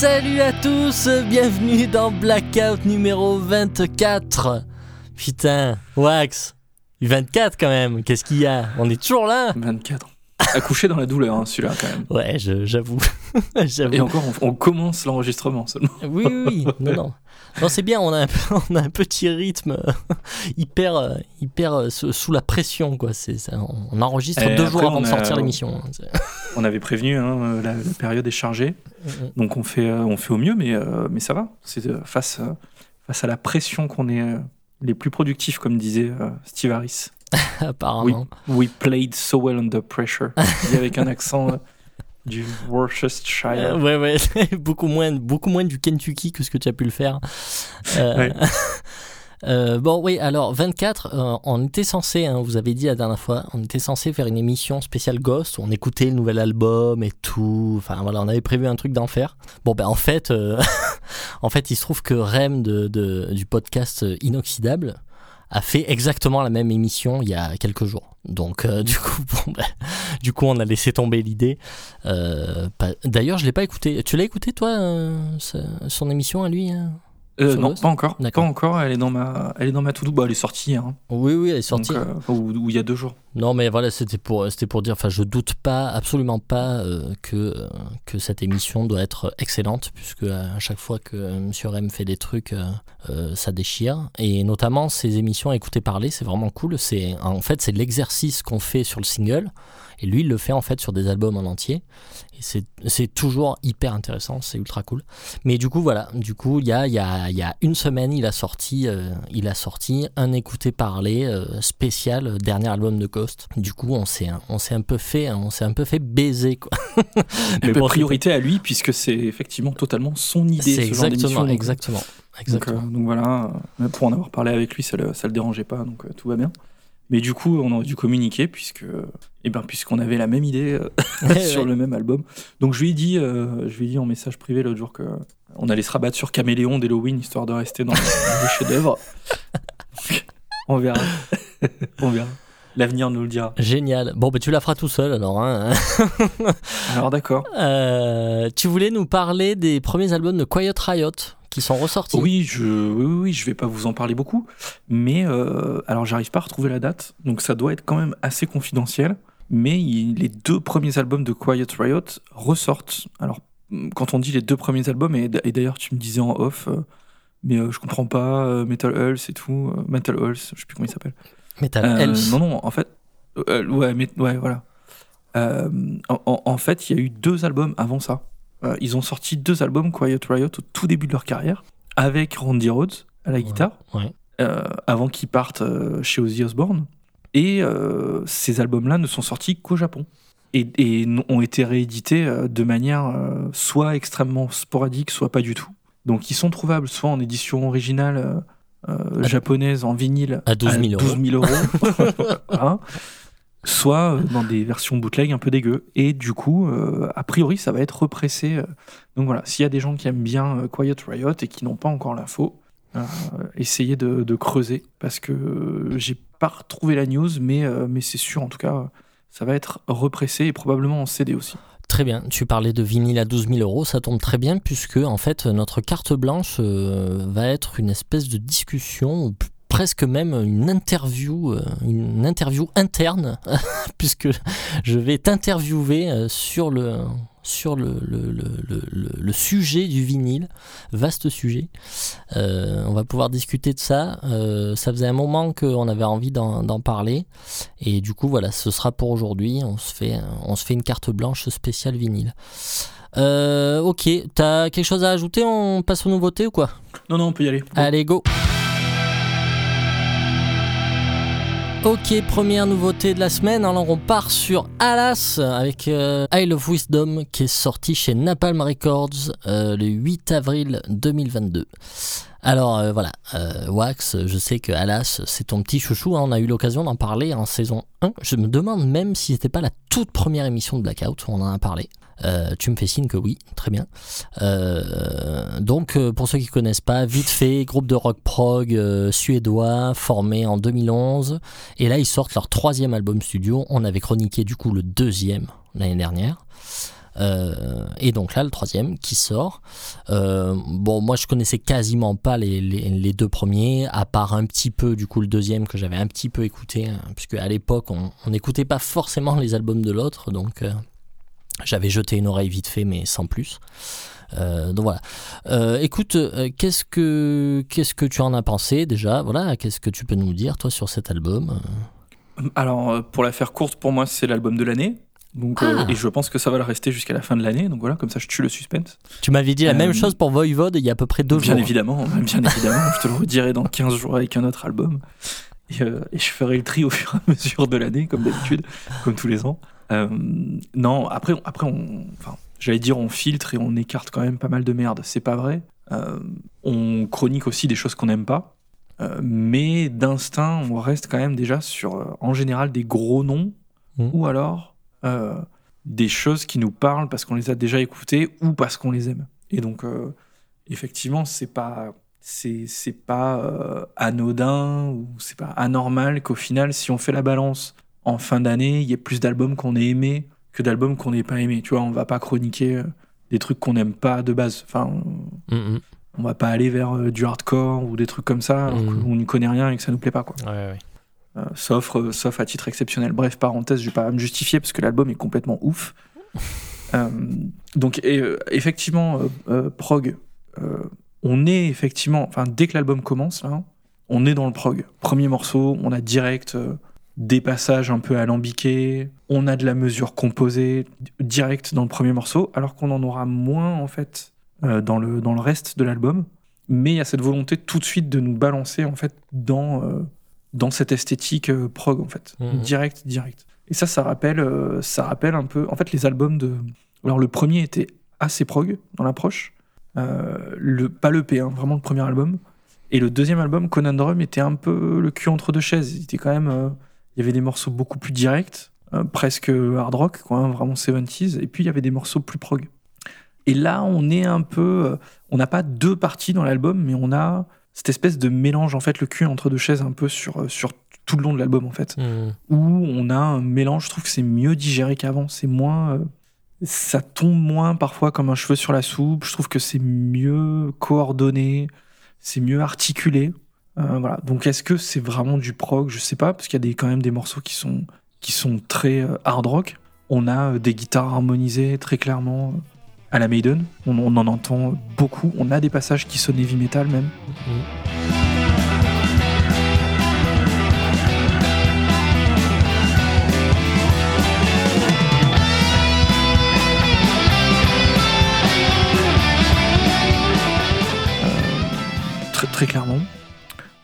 Salut à tous, bienvenue dans Blackout numéro 24. Putain, Wax, 24 quand même, qu'est-ce qu'il y a? On est toujours là? 24. Accouché dans la douleur, hein, celui-là, quand même. Ouais, j'avoue. J'avoue. Et encore, on, on commence l'enregistrement seulement. Oui, oui, oui. Non, non. Non, c'est bien, on a, un, on a un petit rythme euh, hyper, euh, hyper euh, sous la pression, quoi. On- on enregistre Et deux après, jours avant de sortir l'émission. hein. On avait prévenu, hein, la, la période est chargée. Mm, Donc on fait, on fait au mieux, mais, mais ça va. C'est face, face à la pression qu'on est les plus productifs, comme disait Steve Harris. Apparemment. We played so well under pressure. Avec un accent du Worcestershire. Euh, ouais, ouais, beaucoup moins, beaucoup moins du Kentucky que ce que tu as pu le faire. Euh, euh, bon, oui, alors 24, euh, on était censé, hein, vous avez dit la dernière fois, on était censé faire une émission spéciale Ghost où on écoutait le nouvel album et tout. Enfin voilà, on avait prévu un truc d'enfer. Bon, ben en fait, euh, en fait, il se trouve que Rem de, de- du podcast Inoxydable a fait exactement la même émission il y a quelques jours. Donc euh, du coup, ben, du coup, on a laissé tomber l'idée. Euh, D'ailleurs, je l'ai pas écouté. Tu l'as écouté toi, euh, son émission à lui hein? Euh, non, pas encore. Pas encore. Elle est dans ma, elle est dans ma to-do. Bah, elle est sortie. Hein, Oui, oui, elle est sortie. donc, euh, ou, ou il y a deux jours. Non, mais voilà, c'était pour, c'était pour dire. Enfin, je doute pas, absolument pas, euh, que euh, que cette émission doit être excellente, puisque euh, à chaque fois que euh, Monsieur M fait des trucs, euh, euh, ça déchire. Et notamment ces émissions à écouter parler, c'est vraiment cool. C'est en fait c'est l'exercice qu'on fait sur le single, et lui il le fait en fait sur des albums en entier. Et c'est toujours hyper intéressant, c'est ultra cool. Mais du coup voilà, du coup il y a y a y a une semaine il a sorti euh, il a sorti un écouter parler euh, spécial euh, dernier album de Ghost. Du coup on s'est un peu fait on s'est un peu fait baiser quoi. Mais bon, priorité à lui, puisque c'est effectivement totalement son idée. C'est ce exactement donc- exactement Donc, exactement. euh, donc voilà, pour en avoir parlé avec lui, ça le, ça le dérangeait pas, donc euh, tout va bien. Mais du coup, on aurait dû communiquer puisque, eh ben, puisqu'on avait la même idée euh, Ouais, sur ouais. le même album. Donc je lui ai dit, euh, je lui ai dit en message privé l'autre jour que on allait se rabattre sur Caméléon d'Halloween histoire de rester dans, le chef-d'œuvre. On verra, on verra. L'avenir nous le dira. Génial. Bon, ben tu la feras tout seul alors. Hein. Alors d'accord. Euh, tu voulais nous parler des premiers albums de Quiet Riot? Qui sont ressortis. Oui, je, oui, oui, je vais pas vous en parler beaucoup, mais euh, alors j'arrive pas à retrouver la date, donc ça doit être quand même assez confidentiel. Mais il- les deux premiers albums de Quiet Riot ressortent. Alors, quand on dit les deux premiers albums, et, d'ailleurs tu me disais en off, euh, mais euh, je comprends pas, euh, Metal Hulls et tout, Metal Hulls, je sais plus comment il s'appelle. Metal Health. non, non, en fait, ouais, mais, ouais, voilà. En fait, il y a eu deux albums avant ça. Euh, ils ont sorti deux albums, Quiet Riot, au tout début de leur carrière, avec Randy Rhodes à la guitare, ouais. euh, avant qu'ils partent euh, chez Ozzy Osbourne. Et ces albums-là ne sont sortis qu'au Japon. Et, ont été réédités de manière soit extrêmement sporadique, soit pas du tout. Donc ils sont trouvables soit en édition originale japonaise, en vinyle, À 12 000 euros. 12 000 euros. Voilà. soit euh, dans des versions bootleg un peu dégueu. Et du coup, euh, a priori, ça va être repressé. euh. Donc voilà, s'il y a des gens qui aiment bien Quiet Riot et qui n'ont pas encore l'info, essayez de, creuser parce que j'ai pas retrouvé la news, mais, mais c'est sûr, en tout cas, ça va être repressé et probablement en CD aussi. Très bien. Tu parlais de vinyle à 12 000 euros. Ça tombe très bien puisque, en fait, notre carte blanche va être une espèce de discussion presque même une interview, euh, une interview interne, puisque je vais t'interviewer euh, sur le sur le, le, sujet du vinyle, vaste sujet. Euh, on va pouvoir discuter de ça. Euh, ça faisait un moment qu'on avait envie d'en d'en parler. Et du coup, voilà, ce sera pour aujourd'hui. On, se fait, on se fait une carte blanche spéciale vinyle. Euh, ok, t'as quelque chose à ajouter? On passe aux nouveautés ou quoi? Non, non, on peut y aller. Allez, go Ok, première nouveauté de la semaine. Alors on part sur Alas avec euh, Isle of Wisdom qui est sorti chez Napalm Records euh, le 8 avril 2022. Alors euh, voilà, euh, Wax, je sais que Alas c'est ton petit chouchou, hein, on a eu l'occasion d'en parler en saison 1. Je me demande même si c'était pas la toute première émission de Blackout où on en a parlé. Euh, tu me fais signe que oui, très bien. Euh, donc, euh, pour ceux qui connaissent pas, vite fait, groupe de rock prog suédois formé en 2011. Et là, ils sortent leur troisième album studio. On avait chroniqué du coup le deuxième l'année dernière. Et donc là, le troisième qui sort. Bon, moi, je connaissais quasiment pas les, deux premiers, à part un petit peu, du coup, le deuxième que j'avais un petit peu écouté, hein, puisque à l'époque, on n'écoutait pas forcément les albums de l'autre, donc j'avais jeté une oreille vite fait, mais sans plus. donc voilà. écoute, qu'est-ce que qu'est-ce que tu en as pensé déjà? Voilà, qu'est-ce que tu peux nous dire toi sur cet album? Alors, pour la faire courte, pour moi, c'est l'album de l'année. Donc, euh, ah. et je pense que ça va le rester jusqu'à la fin de l'année. Donc voilà, comme ça je tue le suspense. Tu m'avais dit la même euh, chose pour Voivode il y a à peu près deux bien jours. Évidemment, bien évidemment, je te le redirai dans 15 jours avec un autre album. Euh, et, je ferai le tri au fur et à mesure de l'année, comme d'habitude, comme tous les ans. Non, après, après on, enfin, j'allais dire on filtre et on écarte quand même pas mal de merde. C'est pas vrai. on chronique aussi des choses qu'on n'aime pas. mais d'instinct, on reste quand même déjà sur, en général, des gros noms. Mmh. Ou alors euh, des choses qui nous parlent parce qu'on les a déjà écoutées ou parce qu'on les aime. Et donc, euh, effectivement, c'est pas c'est c'est pas euh, anodin ou c'est pas anormal qu'au final, si on fait la balance en fin d'année, il y ait plus d'albums qu'on ait aimés que d'albums qu'on n'ait pas aimés. Tu vois, on va pas chroniquer des trucs qu'on n'aime pas de base. Enfin, on, mm-hmm. on va pas aller vers du hardcore ou des trucs comme ça alors mm-hmm. qu'on n'y connaît rien et que ça nous plaît pas. Quoi. Ouais, ouais. Euh, sauf, euh, sauf à titre exceptionnel. Bref, parenthèse, je vais pas me justifier parce que l'album est complètement ouf. Euh, donc, effectivement, prog, on est effectivement, enfin, dès que l'album commence, on est dans le prog. Premier morceau, on a direct des passages un peu alambiqués, on a de la mesure composée direct dans le premier morceau, alors qu'on en aura moins en fait dans, le, dans le reste de l'album. Mais il y a cette volonté tout de suite de nous balancer en fait dans dans cette esthétique euh, prog en fait, mhm. direct, direct. Et ça, ça rappelle, euh, ça rappelle un peu. En fait, les albums de. Alors le premier était assez prog dans l'approche, euh, le pas le P, hein, vraiment le premier album. Et le deuxième album, Conundrum, était un peu le cul entre deux chaises. Il était quand même, il y avait des morceaux beaucoup plus directs, presque hard rock, quoi, hein, vraiment 70s. Et puis il y avait des morceaux plus prog. Et là, on est un peu, on n'a pas deux parties dans l'album, mais on a cette espèce de mélange, en fait, le cul entre deux chaises un peu sur, euh, sur tout le long de l'album, en fait. Mmh. Où on a un mélange, je trouve que c'est mieux digéré qu'avant. C'est moins. Euh, ça tombe moins parfois comme un cheveu sur la soupe. Je trouve que c'est mieux coordonné, c'est mieux articulé. Euh. Donc est-ce que c'est vraiment du prog? Je sais pas, parce qu'il y a quand même des morceaux qui sont, qui sont très hard rock. On a des guitares harmonisées très clairement à la Maiden. On, en entend beaucoup. On a des passages qui sonnent heavy metal même. Euh, très clairement.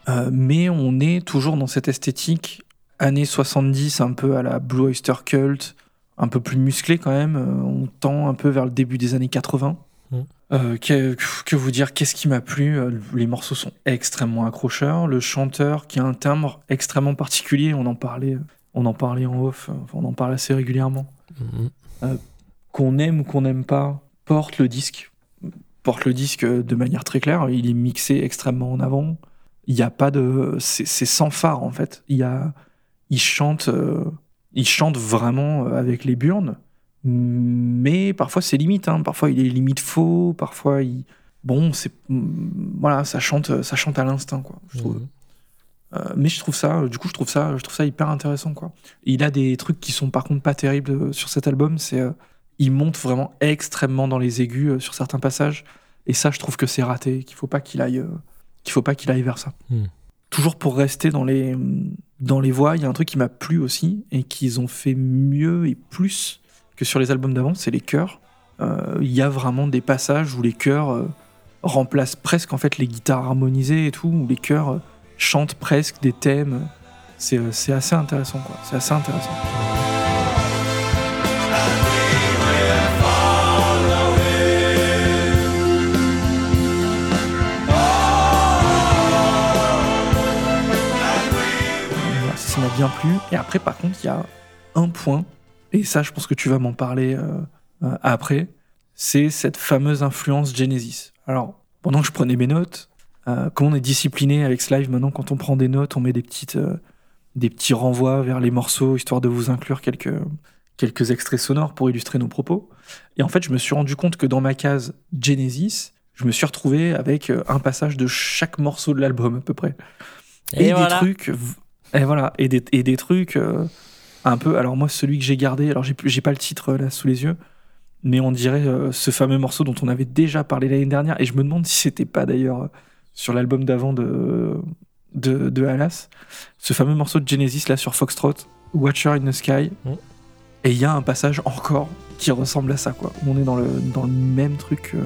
Euh, mais on est toujours dans cette esthétique années 70, un peu à la Blue Oyster Cult, un peu plus musclé quand même. Euh, on tend un peu vers le début des années 80. Mm. Euh, que, vous dire Qu'est-ce qui m'a plu? Les morceaux sont extrêmement accrocheurs. Le chanteur qui a un timbre extrêmement particulier, on en parlait, on en parlait en off, on en parle assez régulièrement. Mm. qu'on aime ou qu'on n'aime pas, porte le disque. Porte le disque de manière très claire. Il est mixé extrêmement en avant. Il n'y a pas de. C'est sans phare en fait. Il, y a... il chante il chante vraiment euh, avec les burnes, mais parfois c'est limite. Hein. Parfois il est limite faux, parfois il. Bon, c'est. Voilà, ça chante, ça chante à l'instinct, quoi, je trouve. Mhm. Euh, mais je trouve ça, du coup, je trouve ça, je trouve ça hyper intéressant, quoi. il a des trucs qui sont par contre pas terribles euh, sur cet album. C'est, il monte vraiment extrêmement dans les aigus sur certains passages. Et ça, je trouve que c'est raté, qu'il faut pas qu'il aille, qu'il faut pas qu'il aille vers ça. Hmm toujours pour rester dans les, dans les voix, il y a un truc qui m'a plu aussi et qu'ils ont fait mieux et plus que sur les albums d'avant, c'est les chœurs. Euh, il y a vraiment des passages où les chœurs euh, remplacent presque en fait les guitares harmonisées et tout, où les chœurs euh, chantent presque des thèmes. C'est assez intéressant, quoi. C'est assez intéressant. Bien plu. Et après, par contre, il y a un point, et ça, je pense que tu vas m'en parler euh, euh, après, c'est cette fameuse influence Genesis. Alors, pendant que je prenais mes notes, euh, comme on est discipliné avec ce live maintenant, quand on prend des notes, on met des petites, des petits renvois vers les morceaux, histoire de vous inclure quelques quelques extraits sonores pour illustrer nos propos. Et en fait, je me suis rendu compte que dans ma case Genesis, je me suis retrouvé avec euh, un passage de chaque morceau de l'album à peu près. Et, des trucs, et voilà, et des, et des trucs euh, un peu. Alors moi, celui que j'ai gardé, alors j'ai, pas le titre là sous les yeux, mais on dirait euh, ce fameux morceau dont on avait déjà parlé l'année dernière, et je me demande si c'était pas d'ailleurs sur l'album d'avant de, de, de Alas, ce fameux morceau de Genesis là sur Foxtrot, Watcher in the Sky. Mm. Et il y a un passage encore qui ressemble à ça, quoi. On est dans le, dans le même truc euh,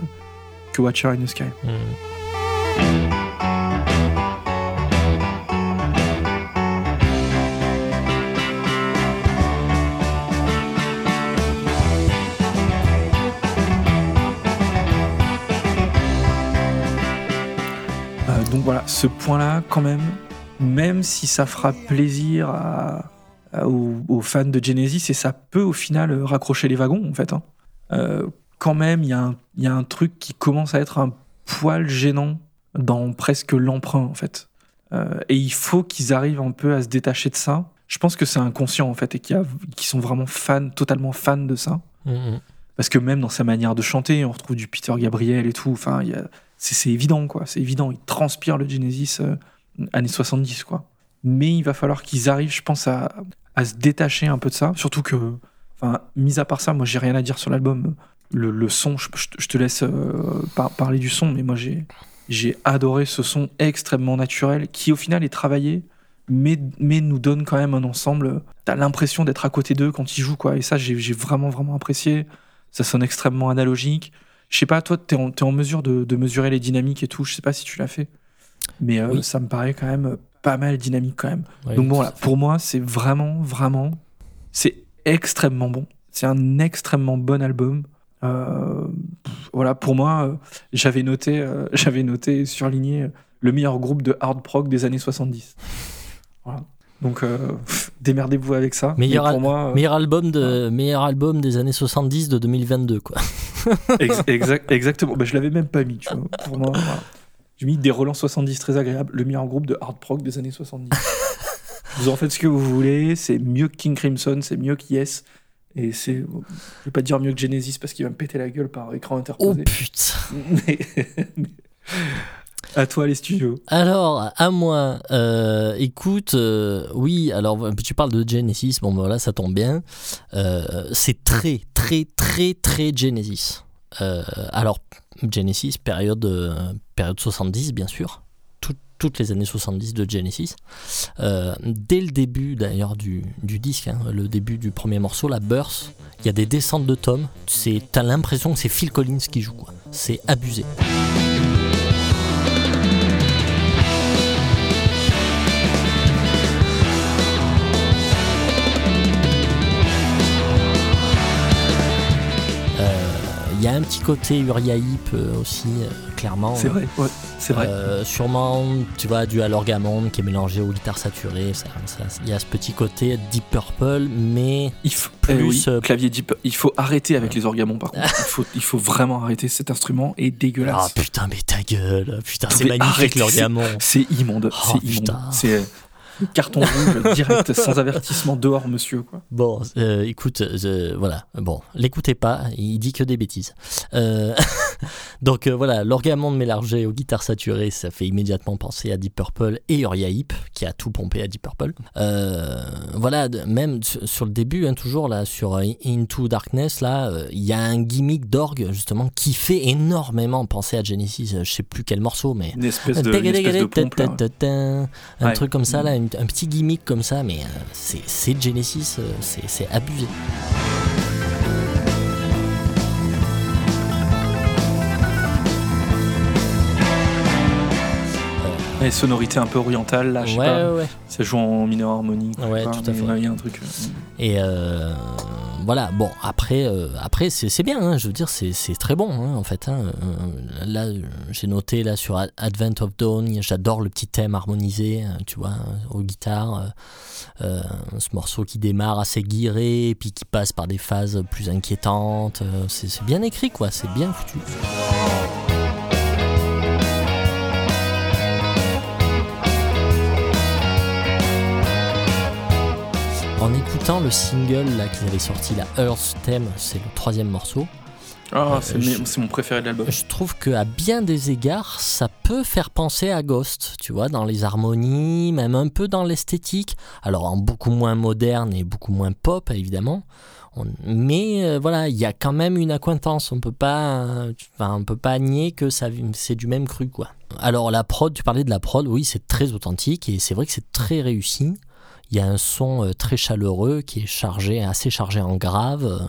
que Watcher in the Sky. Hmm. Donc voilà, ce point-là, quand même, même si ça fera plaisir à- à- aux, aux fans de Genesis, et ça peut au final raccrocher les wagons, en fait, hein, euh, quand même, il y, a un- il y a un truc qui commence à être un poil gênant dans presque l'emprunt, en fait. Euh, et il faut qu'ils arrivent un peu à se détacher de ça. Je pense que c'est inconscient, en fait, et qu'ils sont vraiment fans, totalement fans de ça. Mhm. Parce que même dans sa manière de chanter, on retrouve du Peter Gabriel et tout. Enfin, il y a- c'est évident, quoi. C'est évident. Il transpire le Genesis euh, années 70, quoi. Mais il va falloir qu'ils arrivent, je pense, à, se détacher un peu de ça. Surtout que, enfin, mis à part ça, moi, j'ai rien à dire sur l'album. Le, son, je, te- laisse euh, par- parler du son, mais moi, j'ai adoré ce son extrêmement naturel qui, au final, est travaillé. Mais, mais nous donne quand même un ensemble. T'as l'impression d'être à côté d'eux quand ils jouent, quoi. Et ça, j'ai vraiment, vraiment apprécié. Ça sonne extrêmement analogique. Je sais pas, toi, t'es en, t'es en mesure de, de mesurer les dynamiques et tout. Je sais pas si tu l'as fait. Mais euh, Oui. ça me paraît quand même pas mal dynamique quand même. Ouais, Donc bon, voilà, pour moi, c'est vraiment, vraiment, c'est extrêmement bon. C'est un extrêmement bon album. Euh, voilà, pour moi, euh, j'avais noté, euh, j'avais noté surligné euh, le meilleur groupe de hard prog des années 70. Voilà. Donc euh, démerdez-vous avec ça. Meilleur Mais pour moi, euh, Meilleur album, de, meilleur album des années 70 de 2022, quoi. Ex- exact- exactement. Bah, je l'avais même pas mis, tu vois. Pour moi, voilà. J'ai mis des relents 70 très agréables, le meilleur groupe de hard prog des années 70. vous en faites ce que vous voulez, c'est mieux que King Crimson, c'est mieux que Yes. Et c'est. Je vais pas dire mieux que Genesis parce qu'il va me péter la gueule par écran Oh interposé. putain Mais- mais- À toi, les studios. Alors, à moi, euh, écoute, euh, oui, alors tu parles de Genesis, bon ben voilà, ça tombe bien. Euh, c'est très, très, très, très Genesis. Alors, Genesis, période, période 70, bien sûr. Tout- toutes les années 70 de Genesis. Dès le début, d'ailleurs, du, du disque, hein, le début du premier morceau, la Burst, il y a des descentes de tomes. T'as l'impression que c'est Phil Collins qui joue, quoi. C'est abusé. Il y a un petit côté Uriah Heep euh, aussi, euh, clairement. C'est vrai, ouais, c'est vrai. Euh, sûrement, tu vois, du Alorgamon qui est mélangé aux guitares saturées. ça- ça- Il y a ce petit côté Deep Purple, mais Il faut, plus, eh oui, clavier deep. Il faut arrêter avec les orgamons, par contre. Il faut, il faut vraiment arrêter. Cet instrument est ah dégueulasse. putain, mais ta gueule, putain, c'est magnifique l'Orgamon. C'est immonde. Oh, c'est immonde. C'est carton rouge direct, sans avertissement, dehors, monsieur. Quoi. Bon, euh, écoute, euh, voilà, bon, l'écoutez pas, il dit que des bêtises. Euh, donc euh, voilà, l'orgamon mélangé aux guitares saturées, ça fait immédiatement penser à Deep Purple et Uriah Heep, qui a tout pompé à Deep Purple. Voilà, de- même sur le début, hein, toujours là, sur Into Darkness, là, il y a un gimmick d'orgue, justement, qui fait énormément penser à Genesis, je sais plus quel morceau, mais... Une espèce de, une espèce de pompe. là, ouais. Un Ouais. truc comme ça, là, une- un petit gimmick comme ça, mais euh, c'est Genesis, euh, c'est abusé. Et sonorité un peu orientale, là, je sais ouais, pas. ouais, ouais. Ça joue en mineur harmonique. Ouais, tout à fait. Il y a un truc. euh, Et euh, voilà, bon, après, euh, c'est bien, hein, je veux dire, c'est très bon, hein, en fait. hein. Euh, là, euh, j'ai noté, là, sur Ad- Advent of Dawn, j'adore le petit thème harmonisé, tu vois, aux guitares. ce morceau qui démarre assez guiré, puis qui passe par des phases plus inquiétantes. c'est bien écrit, quoi, c'est bien foutu. En écoutant le single là qu'ils avaient sorti, la Earth Theme, c'est le troisième morceau. Ah, Euh, c'est mon préféré de l'album. Je trouve que à bien des égards, ça peut faire penser à Ghost, tu vois, dans les harmonies, même un peu dans l'esthétique. Alors en beaucoup moins moderne et beaucoup moins pop, évidemment. On- mais euh, voilà, il y a quand même une acquaintance. On peut pas, euh, enfin, on peut pas nier que ça, c'est du même cru, quoi. Alors la prod, tu parlais de la prod, oui, c'est très authentique et c'est vrai que c'est très réussi. Il y a un son euh, très chaleureux qui est chargé, assez chargé en grave. euh,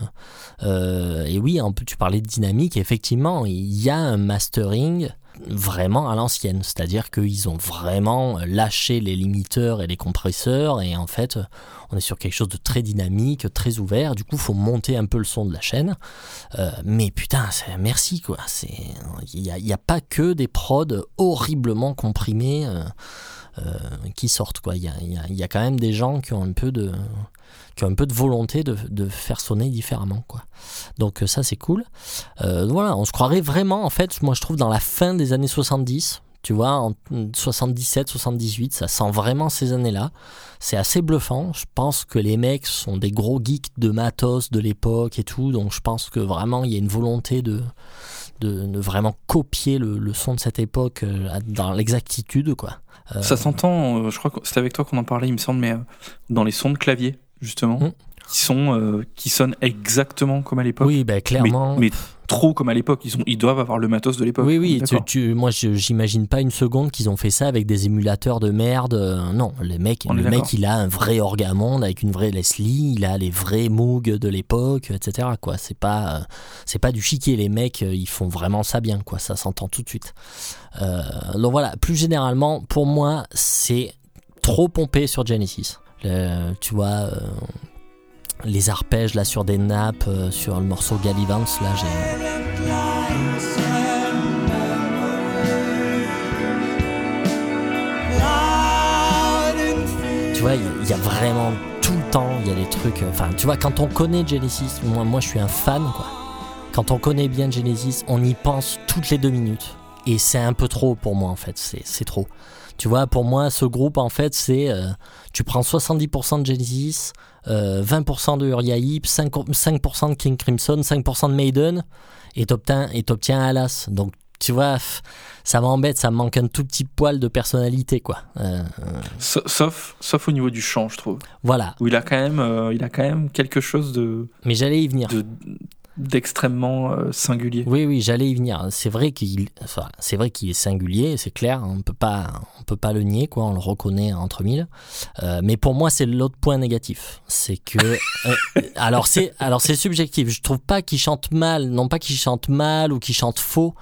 euh, et oui, tu parlais de dynamique. Effectivement, il y a un mastering vraiment à l'ancienne. C'est-à-dire qu'ils ont vraiment lâché les limiteurs et les compresseurs. Et en fait, on est sur quelque chose de très dynamique, très ouvert. Du coup, faut monter un peu le son de la chaîne. Mais putain, merci quoi. Il n'y a, pas que des prods horriblement comprimés. Qui sortent. Il y a, y a quand même des gens qui ont un peu de qui ont un peu de volonté de, de faire sonner différemment quoi. Donc euh, ça c'est cool. Euh, voilà, on se croirait vraiment en fait, moi je trouve dans la fin des années 70, tu vois, en 77, 78, ça sent vraiment ces années-là. C'est assez bluffant. Je pense que les mecs sont des gros geeks de matos de l'époque et tout, donc je pense que vraiment il y a une volonté de de, de vraiment copier le, le son de cette époque euh, dans l'exactitude quoi. Euh, Ça s'entend, euh, je crois que c'était avec toi qu'on en parlait, il me semble, mais dans les sons de clavier, justement, Mm. qui, sont, qui sonnent exactement comme à l'époque. Oui, ben clairement. Mais, mais trop comme à l'époque. Ils, ont- ils doivent avoir le matos de l'époque. Oui, oui, tu, moi j'imagine pas une seconde qu'ils ont fait ça avec des émulateurs de merde. euh, non, le mec, On est le mec il a un vrai orgamonde avec une vraie Leslie, il a les vrais Moog de l'époque, etc. Quoi, c'est pas, euh, c'est pas du chiquet. Les mecs, euh, ils font vraiment ça bien, quoi. Ça s'entend tout de suite. Euh, donc voilà, plus généralement, pour moi, c'est trop pompé sur Genesis. Le- tu vois. Les arpèges là sur des nappes, euh, sur le morceau Gallivance, là j'ai. Tu vois, il y a- vraiment tout le temps, il y a des trucs. euh, Enfin, tu vois, quand on connaît Genesis, moi, moi je suis un fan, quoi. Quand on connaît bien Genesis, on y pense toutes les deux minutes. Et c'est un peu trop pour moi, en fait. C'est trop. Tu vois, pour moi, ce groupe, en fait, c'est. euh, tu prends 70% de Genesis, euh, 20% de Uriah Heep, 5%, 5% de King Crimson, 5% de Maiden, et t'obtiens et t'obtiens Alas. Donc, tu vois, ça m'embête, ça me manque un tout petit poil de personnalité, quoi. Euh, Sa- Sauf, sauf au niveau du chant, je trouve. voilà. Où il a quand même, euh, il a quand même quelque chose de Mais j'allais y venir. de- d'extrêmement euh, singulier. Oui, oui, j'allais y venir. C'est vrai qu'il, enfin, c'est vrai qu'il est singulier, c'est clair. On peut pas, on peut pas le nier, quoi. On le reconnaît entre mille. Euh, mais pour moi, c'est l'autre point négatif, c'est que, euh, alors c'est, alors c'est subjectif. Je trouve pas qu'il chante mal, non pas qu'il chante mal ou qu'il chante faux,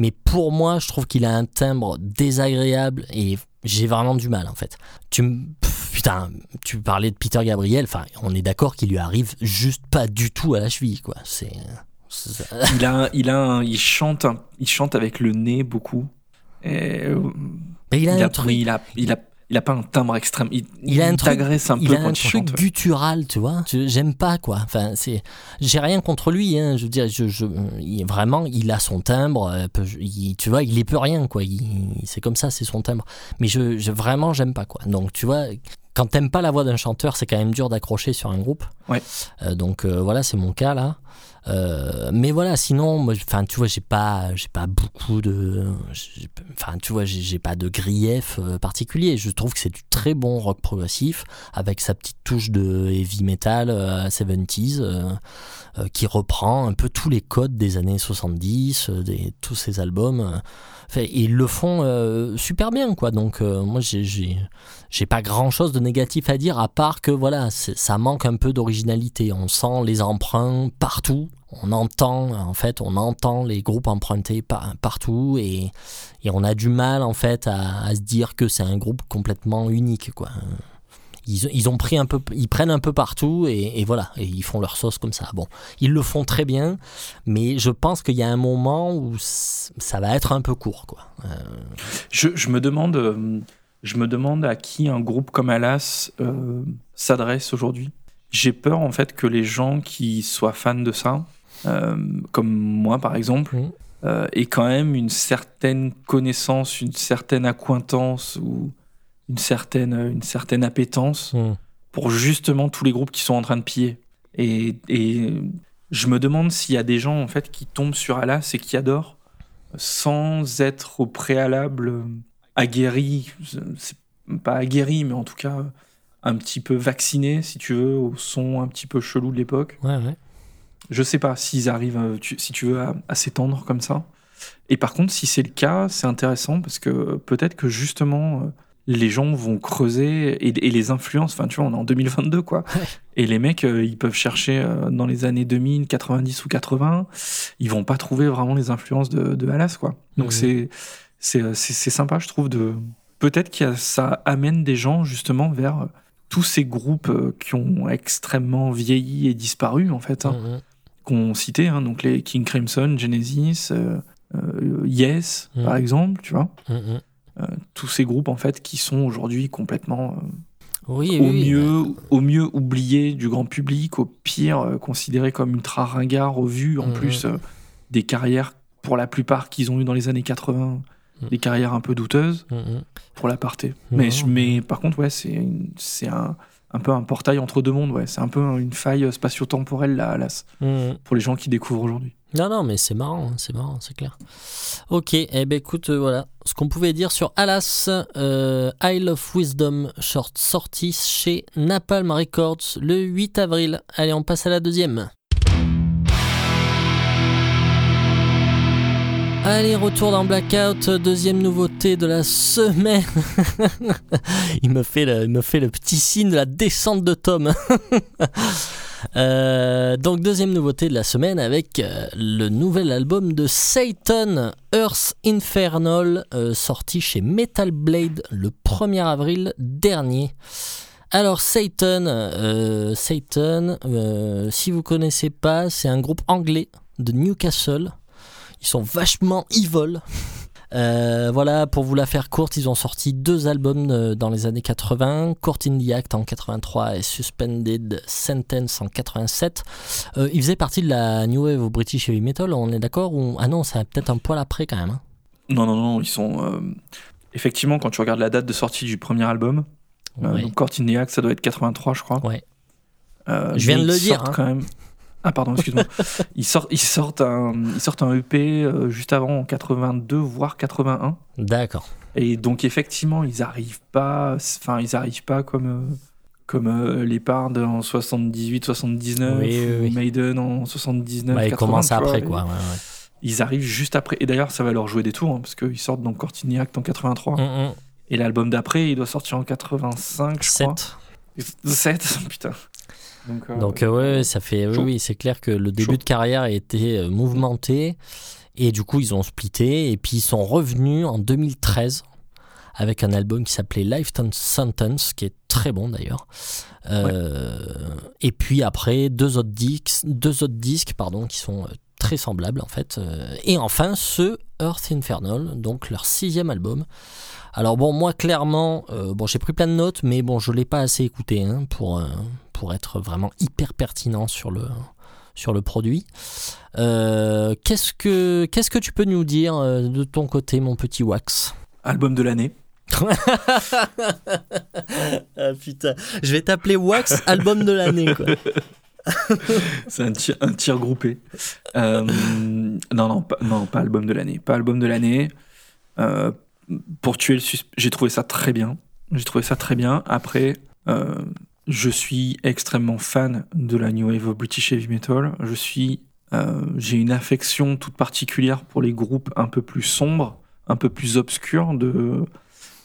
mais pour moi, je trouve qu'il a un timbre désagréable et j'ai vraiment du mal en fait. Tu me, putain, tu parlais de Peter Gabriel. Enfin, on est d'accord qu'il lui arrive juste pas du tout à la cheville, quoi. C'est Il a, il a, un- il chante, un- il chante avec le nez beaucoup. Et, euh, Mais il a il un truc, il a, il a, il a pas un timbre extrême. Il, Il a un truc- un il peu a quand un il truc guttural, tu vois. J'aime pas quoi. Enfin, c'est, j'ai rien contre lui. Hein. Je veux dire, je, je- il- vraiment, il a son timbre. euh, il- tu vois, il est peut rien quoi. Il- c'est comme ça, c'est son timbre. Mais je, je vraiment, j'aime pas quoi. Donc, tu vois. Quand t'aimes pas la voix d'un chanteur, c'est quand même dur d'accrocher sur un groupe. Ouais. Euh, donc euh, voilà, c'est mon cas là. Euh, mais voilà, sinon, enfin, tu vois, j'ai pas, j'ai pas beaucoup de, enfin, tu vois, j'ai pas de grief euh, particulier. Je trouve que c'est du très bon rock progressif avec sa petite touche de heavy metal euh, 70s euh, euh, qui reprend un peu tous les codes des années 70, euh, des, tous ces albums. Enfin, ils le font super bien, quoi. Donc, moi, j'ai- j'ai pas grand chose de négatif à dire à part que voilà, ça manque un peu d'originalité. On sent les emprunts partout. On entend, en fait, on entend les groupes empruntés par- partout et, et on a du mal, en fait, à, se dire que c'est un groupe complètement unique, quoi. Ils, ils ont pris un peu, ils prennent un peu partout et, voilà, ils font leur sauce comme ça. Bon, ils le font très bien, mais je pense qu'il y a un moment où ça va être un peu court, quoi. Euh, Je, je me demande, euh, je me demande à qui un groupe comme Alas euh, s'adresse aujourd'hui. J'ai peur en fait que les gens qui soient fans de ça, euh, comme moi par exemple, Mhm. euh, aient quand même une certaine connaissance, une certaine acquaintance ou une certaine, une certaine appétence hmm. pour justement tous les groupes qui sont en train de piller. Et, et je me demande s'il y a des gens en fait qui tombent sur Alas et qui adorent sans être au préalable aguerris, c'est pas aguerris, mais en tout cas un petit peu vaccinés, si tu veux, au son un petit peu chelou de l'époque. Ouais, ouais. Je sais pas s'ils arrivent, euh, tu- si tu veux, à, à s'étendre comme ça. Et par contre, si c'est le cas, c'est intéressant parce que peut-être que justement, euh, les gens vont creuser et, et les influences. Enfin, tu vois, on est en 2022, quoi. Ouais. Et les mecs, euh, ils peuvent chercher euh, dans les années 2000, 90 ou 80. Ils vont pas trouver vraiment les influences de, de Alas, quoi. Donc euh, c'est c'est sympa, je trouve, de peut-être que ça amène des gens justement vers tous ces groupes euh, qui ont extrêmement vieilli et disparu, en fait. hein Mhm. qu'on citait, hein, donc les King Crimson, Genesis, euh, euh, Yes, Mm. par exemple, tu vois. Mhm. Tous ces groupes, en fait, qui sont aujourd'hui complètement, Oui, au, oui, mieux, au mieux oubliés du grand public, au pire considérés comme ultra ringards, au vu, en plus, des carrières, pour la plupart, qu'ils ont eu dans les années 80, Mm. des carrières un peu douteuses, Mhm. pour la partie. Non. Mais, mais par contre, ouais, c'est une- c'est un, un peu un portail entre deux mondes, ouais. C'est un peu une faille spatio-temporelle, là, Alas, pour les gens qui découvrent aujourd'hui. Non, non, mais c'est marrant, hein, c'est marrant, c'est clair. Ok, eh ben écoute, euh, voilà ce qu'on pouvait dire sur Alas, euh, Isle of Wisdom, short sorti chez Napalm Records le 8 avril. Allez, on passe à la deuxième. Allez, retour dans Blackout, deuxième nouveauté de la semaine. il, me fait le, il me fait le petit signe de la descente de Tom. Euh, donc deuxième nouveauté de la semaine avec euh, le nouvel album de Satan, Earth Infernal, euh, sorti chez Metal Blade le 1er avril dernier. Alors Satan, Satan, si vous connaissez pas, c'est un groupe anglais de Newcastle. Ils sont vachement evil. Euh, voilà, pour vous la faire courte, ils ont sorti deux albums euh, dans les années 80, Court in the Act en 83 et Suspended Sentence en 87. Euh, ils faisaient partie de la New Wave au British Heavy Metal, on est d'accord ou... Ah non, c'est peut-être un poil après quand même. hein. Non, non, non, ils sont. euh, Effectivement, quand tu regardes la date de sortie du premier album, Ouais. donc Court in the Act, ça doit être 83, je crois. Ouais. Je viens de le dire, hein. quand même. Ah, pardon, excuse-moi. ils, sortent, ils, sortent un, ils sortent un EP euh, juste avant, en 82, voire 81. D'accord. Et donc, effectivement, ils arrivent pas. Enfin, ils arrivent pas comme. euh, comme euh, en 78, 79, Oui, oui, ou oui. Maiden en 79, Bah, ils 80. commencent vois, après et quoi. ouais, ouais. Ils arrivent juste après. Et d'ailleurs, ça va leur jouer des tours, hein, parce qu'ils sortent donc Court in the Act en 83. Mm, mm. Et l'album d'après, il doit sortir en 85, je crois. 7. 7, putain. Donc, euh, Donc euh, ouais, ça fait oui, chaud. oui, c'est clair que le début Chaud. de carrière a été euh, mouvementé et du coup ils ont splitté et puis ils sont revenus en 2013 avec un album qui s'appelait Lifetime Sentence qui est très bon d'ailleurs. Euh, Et puis après deux autres disques, deux autres disques pardon qui sont très semblables en fait. Et enfin ce Earth Infernal, donc leur sixième album. Alors bon, moi clairement, euh, bon j'ai pris plein de notes, mais bon je l'ai pas assez écouté hein, pour euh, pour être vraiment hyper pertinent sur le sur le produit. Euh, qu'est-ce que qu'est-ce que tu peux nous dire euh, de ton côté, mon petit Wax? Album de l'année. Ah putain, je vais t'appeler Wax album de l'année quoi. C'est un tir, un tir groupé. Euh, non, non pas, non, pas album de l'année. Pas album de l'année. Euh, pour tuer le suspect, j'ai trouvé ça très bien. J'ai trouvé ça très bien. Après, euh, je suis extrêmement fan de la New Wave of British Heavy Metal. Je suis, euh, j'ai une affection toute particulière pour les groupes un peu plus sombres, un peu plus obscurs de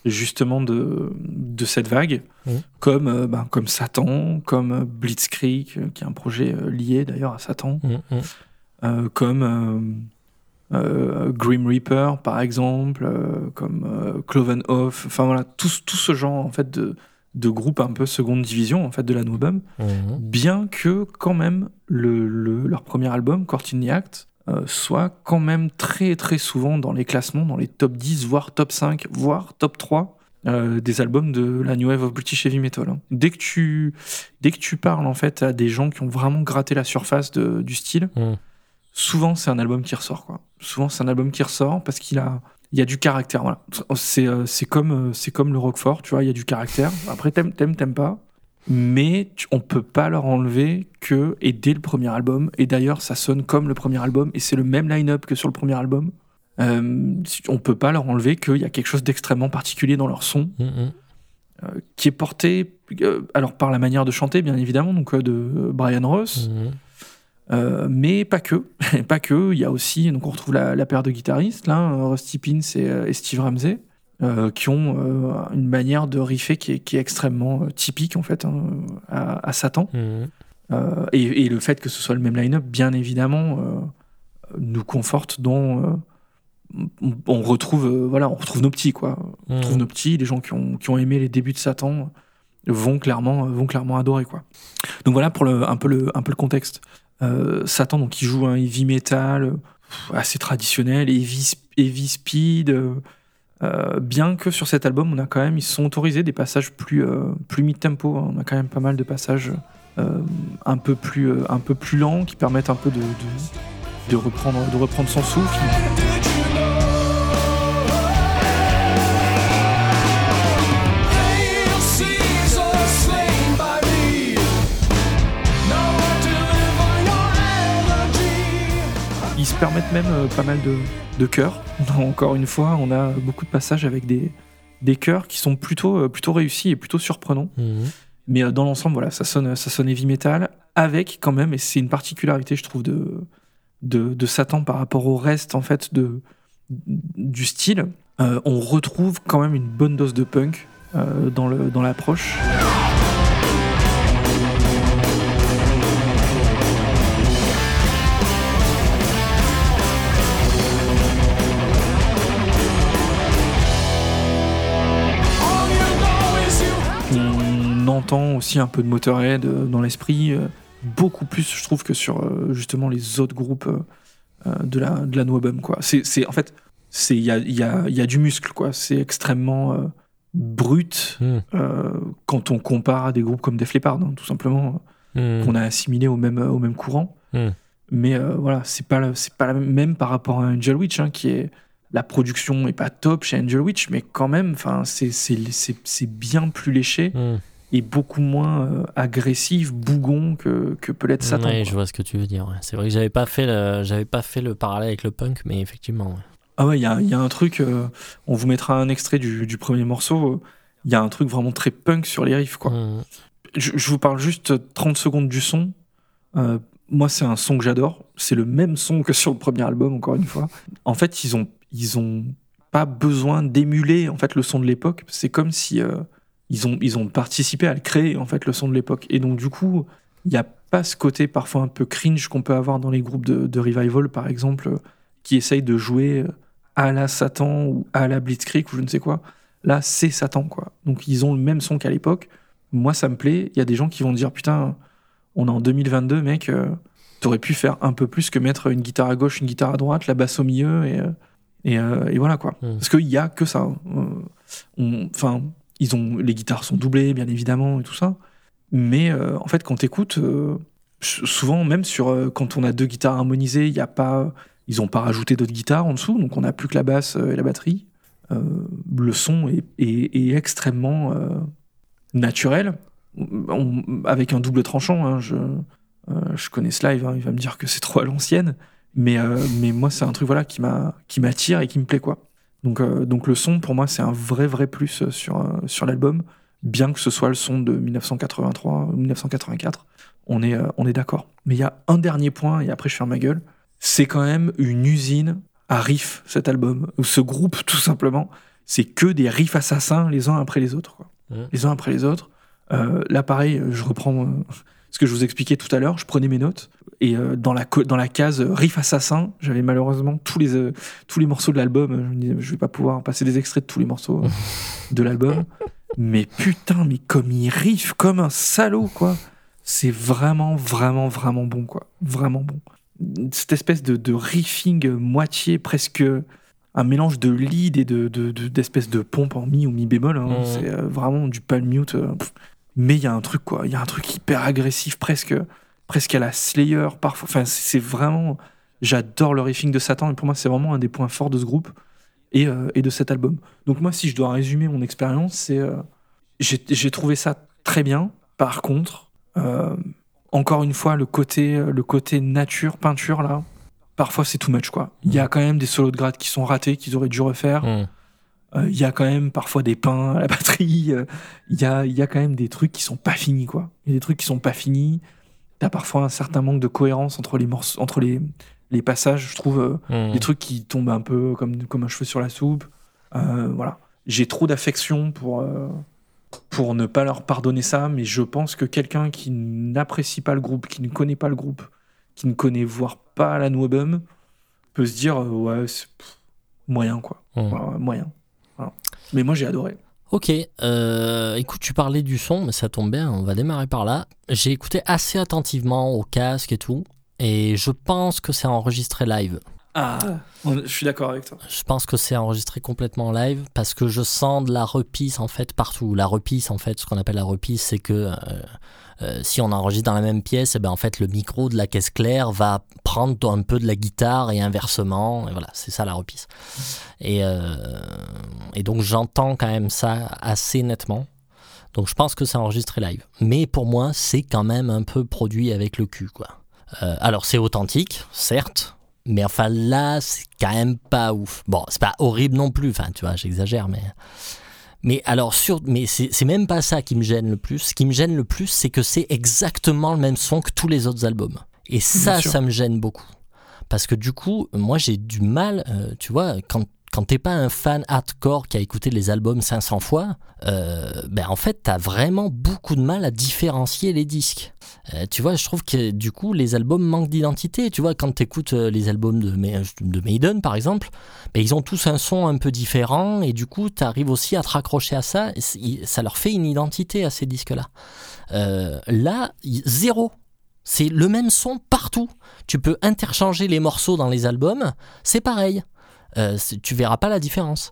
justement de, de cette vague, Mhm. comme, euh, ben, comme Satan, comme euh, Blitzkrieg, qui est un projet lié d'ailleurs à Satan, Mm, mm. euh, comme Grim Reaper par exemple, comme Cloven Off, enfin voilà, tout, tout ce genre en fait de, de groupes un peu seconde division en fait de la No Bum, Mhm. bien que quand même le, le- leur premier album, Court in the Act, euh, soit quand même très très souvent dans les classements, dans les top 10, voire top 5, voire top 3 euh, des albums de la New Wave of British Heavy Metal. hein. Dès que tu dès que tu parles en fait à des gens qui ont vraiment gratté la surface de- du style, Mm. souvent c'est un album qui ressort quoi. Souvent c'est un album qui ressort parce qu'il a il y a du caractère voilà. C'est euh, c'est comme euh, c'est comme le Roquefort, tu vois, il y a du caractère. Après t'aimes t'aimes t'aimes pas. mais tu- on peut pas leur enlever que, et dès le premier album, et d'ailleurs ça sonne comme le premier album, et c'est le même line-up que sur le premier album, euh, on peut pas leur enlever qu'il y a quelque chose d'extrêmement particulier dans leur son, Mm, mm. euh, qui est porté, euh, alors par la manière de chanter bien évidemment, donc de Brian Ross, Mhm. Euh, mais pas que, pas que, il y a aussi, donc on retrouve la, la paire de guitaristes, là, euh, Rusty Pins et, euh, et Steve Ramsey, euh, qui ont euh, une manière de riffer qui est, qui est extrêmement typique en fait hein, à, à Satan. Euh, et, et le fait que ce soit le même line-up, bien évidemment, nous conforte dans. on, retrouve, voilà, on retrouve nos petits, quoi. On retrouve Mhm. nos petits, les gens qui ont, qui ont aimé les débuts de Satan vont clairement, vont clairement adorer, quoi. Donc voilà pour le, un, peu le, un peu le contexte. Euh, Satan, donc, il joue un heavy metal euh, assez traditionnel, heavy, heavy speed. euh, bien que sur cet album, on a quand même, ils sont autorisés des passages plus, plus mid-tempo. hein. On a quand même pas mal de passages un, peu plus, un plus lents qui permettent un peu de, de reprendre, de reprendre son souffle. Ils se permettent même euh, pas mal de, de chœurs. Encore une fois, on a beaucoup de passages avec des, des chœurs qui sont plutôt, euh, plutôt réussis et plutôt surprenants. Mhm. Mais euh, dans l'ensemble, voilà, ça sonne, ça sonne heavy metal avec quand même, et c'est une particularité, je trouve, de, de, de Satan par rapport au reste en fait de, du style. euh, on retrouve quand même une bonne dose de punk euh, dans dans entend aussi un peu de Motorhead euh, dans l'esprit, euh, beaucoup plus, je trouve, que sur euh, justement les autres groupes de la de la No Album, quoi. C'est c'est- en fait il y a, y, a, y a du muscle, quoi. C'est extrêmement euh, brut euh, quand on compare à des groupes comme Def Leppard, hein, tout simplement, Mhm. qu'on a assimilé au même au même courant. Mhm. Mais euh, voilà, c'est pas c'est pas la même, par rapport à Angel Witch, hein, qui est la production est pas top chez Angel Witch, mais quand même, enfin, c'est c'est- c'est- c'est bien plus léché Et beaucoup moins euh, agressif, bougon que, que peut l'être Satan. Ouais, je vois ce que tu veux dire. ouais. C'est vrai que j'avais pas fait le, j'avais pas fait le parallèle avec le punk, mais effectivement. ouais. Ah ouais, il y y a un truc, euh, on vous mettra un extrait du, du premier morceau, euh, il y a un truc vraiment très punk sur les riffs. Quoi. Mhm. Je, je vous parle juste 30 secondes du son. Euh, moi, c'est un son que j'adore. C'est le même son que sur le premier album, encore une fois. En fait, ils ont, ils ont pas besoin d'émuler en fait le son de l'époque. C'est comme si euh, ils ont, ils ont participé à le créer en fait le son de l'époque. Et donc du coup, il n'y a pas ce côté parfois un peu cringe qu'on peut avoir dans les groupes de, de revival, par exemple, qui essayent de jouer euh, à la Satan ou à la Blitzkrieg ou je ne sais quoi. Là, c'est Satan, quoi. Donc ils ont le même son qu'à l'époque. Moi, ça me plaît. Il y a des gens qui vont dire putain, on est en 2022, mec. euh, T'aurais pu faire un peu plus que mettre une guitare à gauche, une guitare à droite, la basse au milieu et, euh, et, euh, et voilà quoi. Mm. Parce qu'il y a que ça. hein. Enfin, ils ont les guitares sont doublées bien évidemment et tout ça. Mais euh, en fait, quand t'écoutes, euh, souvent même sur euh, quand on a deux guitares harmonisées, y a pas, ils ont pas rajouté d'autres guitares en dessous, donc on n'a plus que la basse euh, et la batterie. Le son est, extrêmement naturel, avec un double tranchant. hein, je, je connais ce live, hein, il va me dire que c'est trop à l'ancienne, mais, mais moi c'est un truc voilà qui m'attire et qui me plaît quoi. Donc, euh, donc le son pour moi c'est un vrai vrai plus euh, sur euh, sur l'album, bien que ce soit le son de 1983 ou 1984. On est euh, on est d'accord. Mais il y a un dernier point et après je ferme ma gueule. C'est quand même une usine à riffs cet album ou ce groupe tout simplement. C'est que des riffs assassins les uns après les autres quoi. Mhm. Les uns après les autres. Là pareil, je reprends ce que je vous expliquais tout à l'heure. Je prenais mes notes et euh, dans la dans la case euh, riff assassin, j'avais malheureusement tous les euh, tous les morceaux de l'album. Je je vais pas pouvoir passer des extraits de tous les morceaux de l'album. Mais putain, mais comme il riff comme un salaud quoi. C'est vraiment vraiment vraiment bon quoi. Vraiment bon. Cette espèce de, de riffing moitié presque un mélange de lead et de de- de- d'espèce de, pompe en mi ou mi bémol. hein. C'est vraiment du palm mute. pff. mais il y a un truc quoi. Il y a un truc hyper agressif presque presque à la Slayer parfois. Enfin, c'est vraiment. J'adore le riffing de Satan et pour moi, c'est vraiment un des points forts de ce groupe et, euh, et de cet album. Donc, moi, si je dois résumer mon expérience, c'est. euh, j'ai trouvé ça très bien. Par contre, euh, encore une fois, le côté, le côté nature, peinture, là, parfois c'est too much, quoi. Il y a quand même des solos de grade qui sont ratés, qu'ils auraient dû refaire. Mm. Il y a quand même parfois des pains à la batterie. Il y, a, il y a quand même des trucs qui sont pas finis, quoi. Il y a des trucs qui sont pas finis. T'as parfois un certain manque de cohérence entre les morceaux, entre les, les passages, je trouve. euh, Mm. des trucs qui tombent un peu comme, comme un cheveu sur la soupe. Euh, voilà. J'ai trop d'affection pour, euh, pour ne pas leur pardonner ça, mais je pense que quelqu'un qui n'apprécie pas le groupe, qui ne connaît pas le groupe, qui ne connaît voire pas la album, peut se dire ouais, c'est moyen quoi. Mm. Ouais, moyen. Voilà. Mais moi j'ai adoré. Ok, euh, écoute, tu parlais du son, mais ça tombe bien, on va démarrer par là. J'ai écouté assez attentivement au casque et tout, et je pense que c'est enregistré live. Ah, je suis d'accord avec toi. Je pense que c'est enregistré complètement en live parce que je sens de la repisse en fait partout. La repisse en fait, ce qu'on appelle la repisse, c'est que euh, euh, si on enregistre dans la même pièce, eh ben en fait le micro de la caisse claire va prendre un peu de la guitare et inversement. Et voilà, c'est ça la repisse. Et, euh, et donc j'entends quand même ça assez nettement. Donc je pense que c'est enregistré live. Mais pour moi, c'est quand même un peu produit avec le cul quoi. Euh, alors c'est authentique, certes, mais enfin là, c'est quand même pas ouf. Bon, c'est pas horrible non plus, enfin tu vois, j'exagère, mais. Mais alors, sur, mais c'est même pas ça qui me gêne le plus. Ce qui me gêne le plus, c'est que c'est exactement le même son que tous les autres albums. Et ça, ça me gêne beaucoup. Parce que du coup, moi j'ai du mal, euh, tu vois, quand, quand t'es pas un fan hardcore qui a écouté les albums 500 fois, euh, ben en fait t'as vraiment beaucoup de mal à différencier les disques. Euh, tu vois, je trouve que du coup les albums manquent d'identité. Tu vois, quand t'écoutes euh, les albums de, Ma- de Maiden par exemple, ben, ils ont tous un son un peu différent et du coup t'arrives aussi à te raccrocher à ça. ça leur fait une identité à ces disques-là. Là, zéro. C'est le même son partout. Tu peux interchanger les morceaux dans les albums, c'est pareil. Euh, tu verras pas la différence.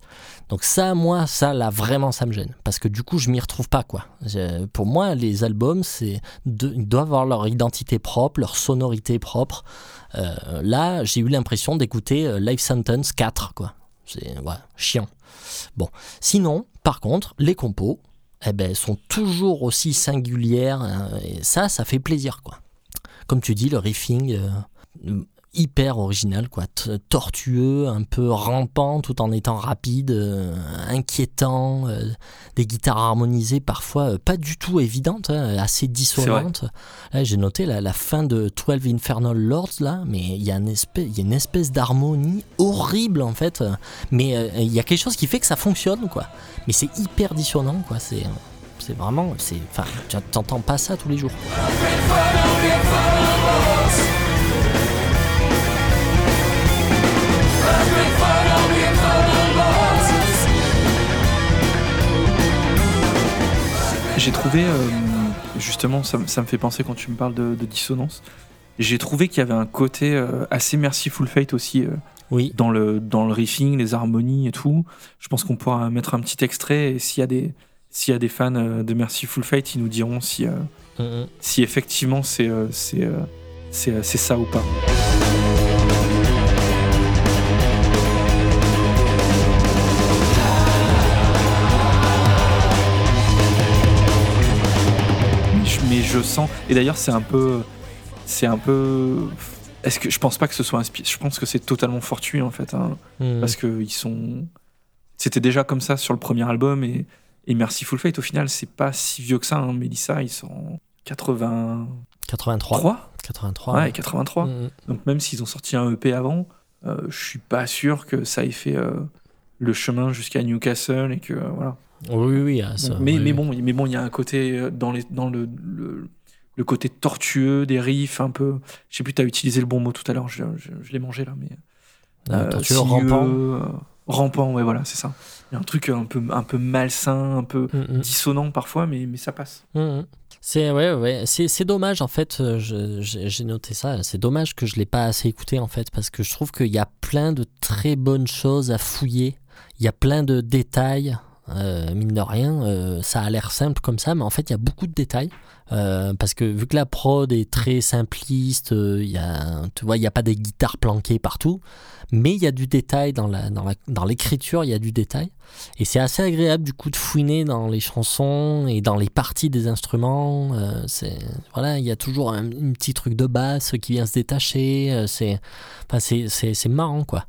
Donc ça, moi, ça, là, vraiment, ça me gêne. Parce que du coup, je m'y retrouve pas, quoi. Pour moi, les albums, c'est ils doivent avoir leur identité propre, leur sonorité propre. Euh, là, j'ai eu l'impression d'écouter euh, Life Sentence 4, quoi. C'est chiant. Bon, sinon, par contre, les compos, eh ben, sont toujours aussi singulières. hein, et ça, ça fait plaisir, quoi. Comme tu dis, le riffing euh, hyper original, quoi. Tortueux, un peu rampant tout en étant rapide, euh, inquiétant. euh, des guitares harmonisées parfois euh, pas du tout évidentes, hein, assez dissonantes. Là, j'ai noté la, la fin de 12 Infernal Lords, là, mais il y, a une espèce- il y a une espèce d'harmonie horrible en fait. Mais il y a quelque chose qui fait que ça fonctionne, quoi. Mais c'est hyper dissonant, quoi. C'est. C'est vraiment, c'est, enfin, tu t'entends pas ça tous les jours. J'ai trouvé, euh, justement, ça, me- ça me fait penser quand tu me parles de, de dissonance. J'ai trouvé qu'il y avait un côté euh, assez Merciful Fate aussi euh, Oui, dans, le, dans le riffing, les harmonies et tout. Je pense qu'on pourra mettre un petit extrait et s'il y a des, s'il y a des fans de Merciful Fate, ils nous diront si, euh, Mhm. si effectivement c'est c'est c'est ça ou pas. Je, sens et d'ailleurs c'est un peu c'est un peu est-ce que je pense pas que ce soit inspiré je pense que c'est totalement fortuit en fait hein, Mhm. parce que ils sont c'était déjà comme ça sur le premier album et, et Merciful Fate au final c'est pas si vieux que ça hein, Mélissa ils sont 83 83. 83. ouais 83 Mhm. donc même s'ils ont sorti un EP avant euh, je suis pas sûr que ça ait fait euh, le chemin jusqu'à Newcastle et que euh, voilà Oui, oui, ah, ça, mais, oui, mais bon mais bon il y a un côté euh, dans les dans le, le le côté tortueux des riffs un peu je sais plus t'as utilisé le bon mot tout à l'heure je, je, je l'ai mangé là mais Ah, euh, tortueux, rampant. euh, rampant, ouais, voilà, c'est ça. Il y a un truc un peu, un peu malsain, un peu Mhm. dissonant parfois, mais, mais ça passe. Mhm. C'est ouais, ouais. C'est, c'est dommage en fait. j'ai, j'ai noté ça. C'est dommage que je l'ai pas assez écouté en fait parce que je trouve qu'il y a plein de très bonnes choses à fouiller. Il y a plein de détails. Euh, mine de rien, euh, ça a l'air simple comme ça, mais en fait il y a beaucoup de détails. Euh, parce que vu que la prod est très simpliste, euh, il a, tu vois, il n'y a pas des guitares planquées partout, mais il y a du détail dans la, dans la- dans l'écriture, il y a du détail. Et c'est assez agréable du coup de fouiner dans les chansons et dans les parties des instruments. euh, voilà, il y a toujours un, petit truc de basse qui vient se détacher. euh, c'est, enfin, c'est, marrant quoi.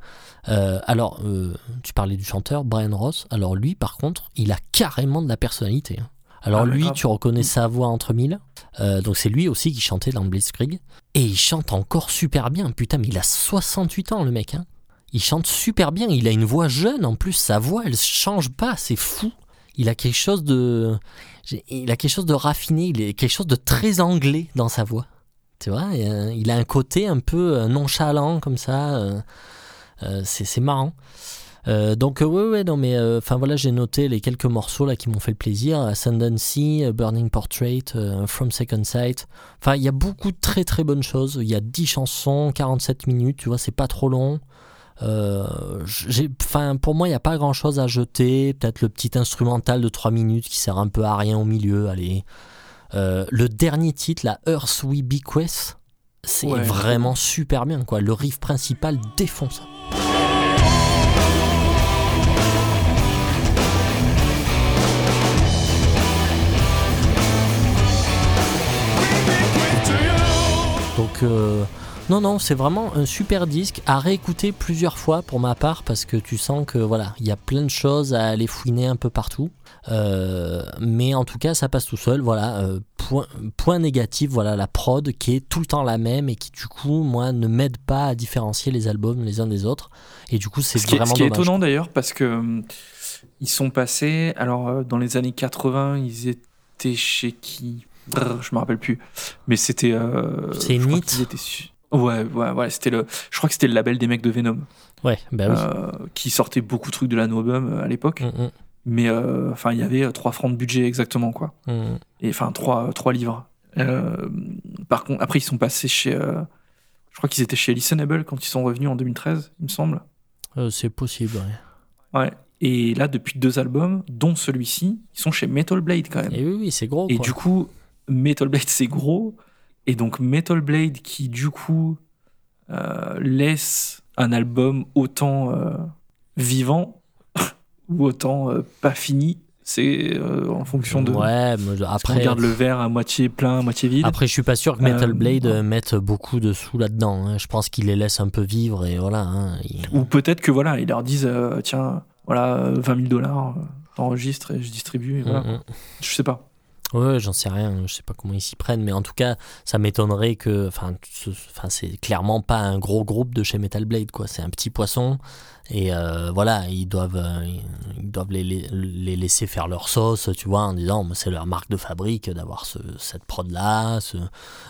Euh, alors, euh, tu parlais du chanteur Brian Ross. Alors lui, par contre, il a carrément de la personnalité. hein. Alors Ah, lui, tu reconnais sa voix entre mille. Euh, donc c'est lui aussi qui chantait dans Blitzkrieg. Et il chante encore super bien. Putain, mais il a 68 ans le mec. Hein. Il chante super bien. Il a une voix jeune en plus. Sa voix, elle change pas. C'est fou. Il a quelque chose de, il a quelque chose de raffiné. Il a quelque chose de très anglais dans sa voix. Tu vois, euh, il a un côté un peu euh, nonchalant comme ça. euh, c'est c'est marrant. Euh, donc euh, ouais ouais non mais enfin voilà j'ai noté les quelques morceaux là qui m'ont fait le plaisir Ascendancy, euh, Burning Portrait, euh, From Second Sight. Enfin il y a beaucoup de très très bonnes choses. Il y a 10 chansons, 47 minutes, tu vois c'est pas trop long. Euh, enfin pour moi il n'y a pas grand chose à jeter. Peut-être le petit instrumental de 3 minutes qui sert un peu à rien au milieu. Allez. Euh, le dernier titre, la Earth We Bequest, c'est Ouais. vraiment super bien quoi. Le riff principal défonce. Euh, non non c'est vraiment un super disque à réécouter plusieurs fois pour ma part parce que tu sens que voilà il y a plein de choses à aller fouiner un peu partout. Euh, mais en tout cas ça passe tout seul voilà euh, point, point négatif voilà la prod qui est tout le temps la même et qui du coup moi ne m'aide pas à différencier les albums les uns des autres et du coup c'est Ce qui est, vraiment ce qui est dommage. étonnant d'ailleurs, parce que hum, ils sont passés. Alors, euh, dans les années 80, ils étaient chez qui? Brr, Je me rappelle plus. Mais c'était. euh, C'est qu'ils étaient Ouais, ouais, ouais. C'était le. Je crois que c'était le label des mecs de Venom, ouais bah oui euh, qui sortait beaucoup de trucs de la No Album euh, à l'époque. Mm, Mais euh, enfin, il y avait euh, 3 francs de budget exactement, quoi. mm, mm. Et enfin, 3, trois livres. Par contre, après, ils sont passés chez. je crois qu'ils étaient chez Listenable quand ils sont revenus en 2013, il me semble. C'est possible ouais. Ouais. Et là, depuis deux albums, dont celui-ci, ils sont chez Metal Blade quand même. et oui oui c'est gros Et quoi. du coup, Metal Blade, c'est gros. Et donc, Metal Blade qui, du coup, euh, laisse un album autant euh, vivant ou autant euh, pas fini, c'est en fonction de. ouais mais après regarde le verre à moitié plein, à moitié vide. Après, je suis pas sûr que Metal Blade mette beaucoup de sous là-dedans. hein. Je pense qu'il les laisse un peu vivre et voilà. hein. Il- Ou peut-être que voilà, ils leur disent tiens, voilà, euh, 20 000 dollars, t'enregistres et je distribue. Et voilà. Mm, mm. Je sais pas. Ouais, j'en sais rien. Je sais pas comment ils s'y prennent, mais en tout cas, ça m'étonnerait que. Enfin, ce- enfin, c'est clairement pas un gros groupe de chez Metal Blade, quoi. C'est un petit poisson et euh, voilà, ils doivent, euh, ils doivent les, les- laisser faire leur sauce, tu vois, en disant c'est leur marque de fabrique d'avoir ce, cette prod là, ce,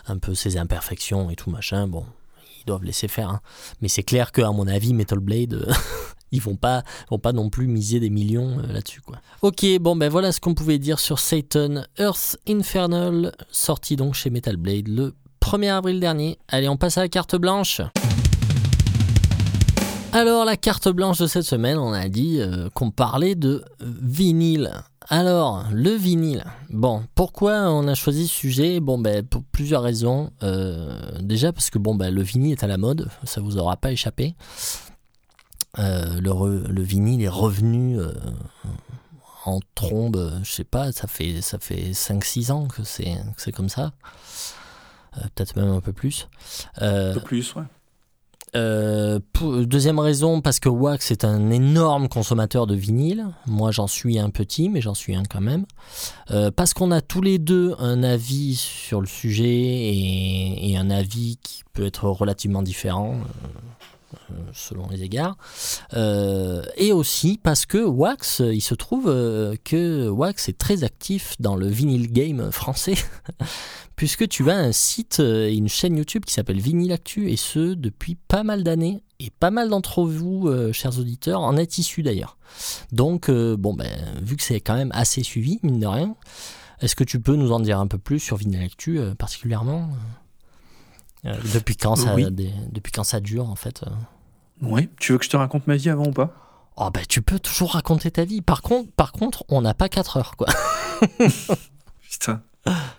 un peu ces imperfections et tout machin. Bon, ils doivent laisser faire. hein. Mais c'est clair que à mon avis, Metal Blade, ils vont pas, vont pas non plus miser des millions euh, là-dessus, quoi. Ok, bon ben voilà ce qu'on pouvait dire sur Satan Earth Infernal, sorti donc chez Metal Blade le 1er avril dernier. Allez, on passe à la carte blanche. Alors la carte blanche de cette semaine, on a dit euh, qu'on parlait de vinyle. Alors, le vinyle. Bon, pourquoi on a choisi ce sujet? Bon, ben, pour plusieurs raisons. Euh, déjà parce que bon, ben, le vinyle est à la mode, ça vous aura pas échappé. Euh, le, vinyle est revenu euh, en trombe, je sais pas, ça fait, ça fait 5-6 ans que c'est, comme ça. Euh, peut-être même un peu plus. Un peu plus, ouais. pour- deuxième raison, parce que Wax est un énorme consommateur de vinyle. Moi, j'en suis un petit, mais j'en suis un quand même. Parce qu'on a tous les deux un avis sur le sujet et, et un avis qui peut être relativement différent. Euh, euh, selon les égards. Euh, et aussi parce que Wax, il se trouve euh, que Wax est très actif dans le vinyle game français, puisque tu as un site euh, et une chaîne YouTube qui s'appelle Vinyl Actu, et ce depuis pas mal d'années, et pas mal d'entre vous, euh, chers auditeurs, en êtes issus d'ailleurs. Donc, euh, bon, ben, vu que c'est quand même assez suivi, mine de rien, est-ce que tu peux nous en dire un peu plus sur Vinyl Actu euh, particulièrement? Euh, depuis quand ça Oui. des- depuis quand ça dure en fait euh? Ouais. Tu veux que je te raconte ma vie avant ou pas? Oh bah tu peux toujours raconter ta vie. Par contre, par contre, on n'a pas 4 heures quoi. Putain.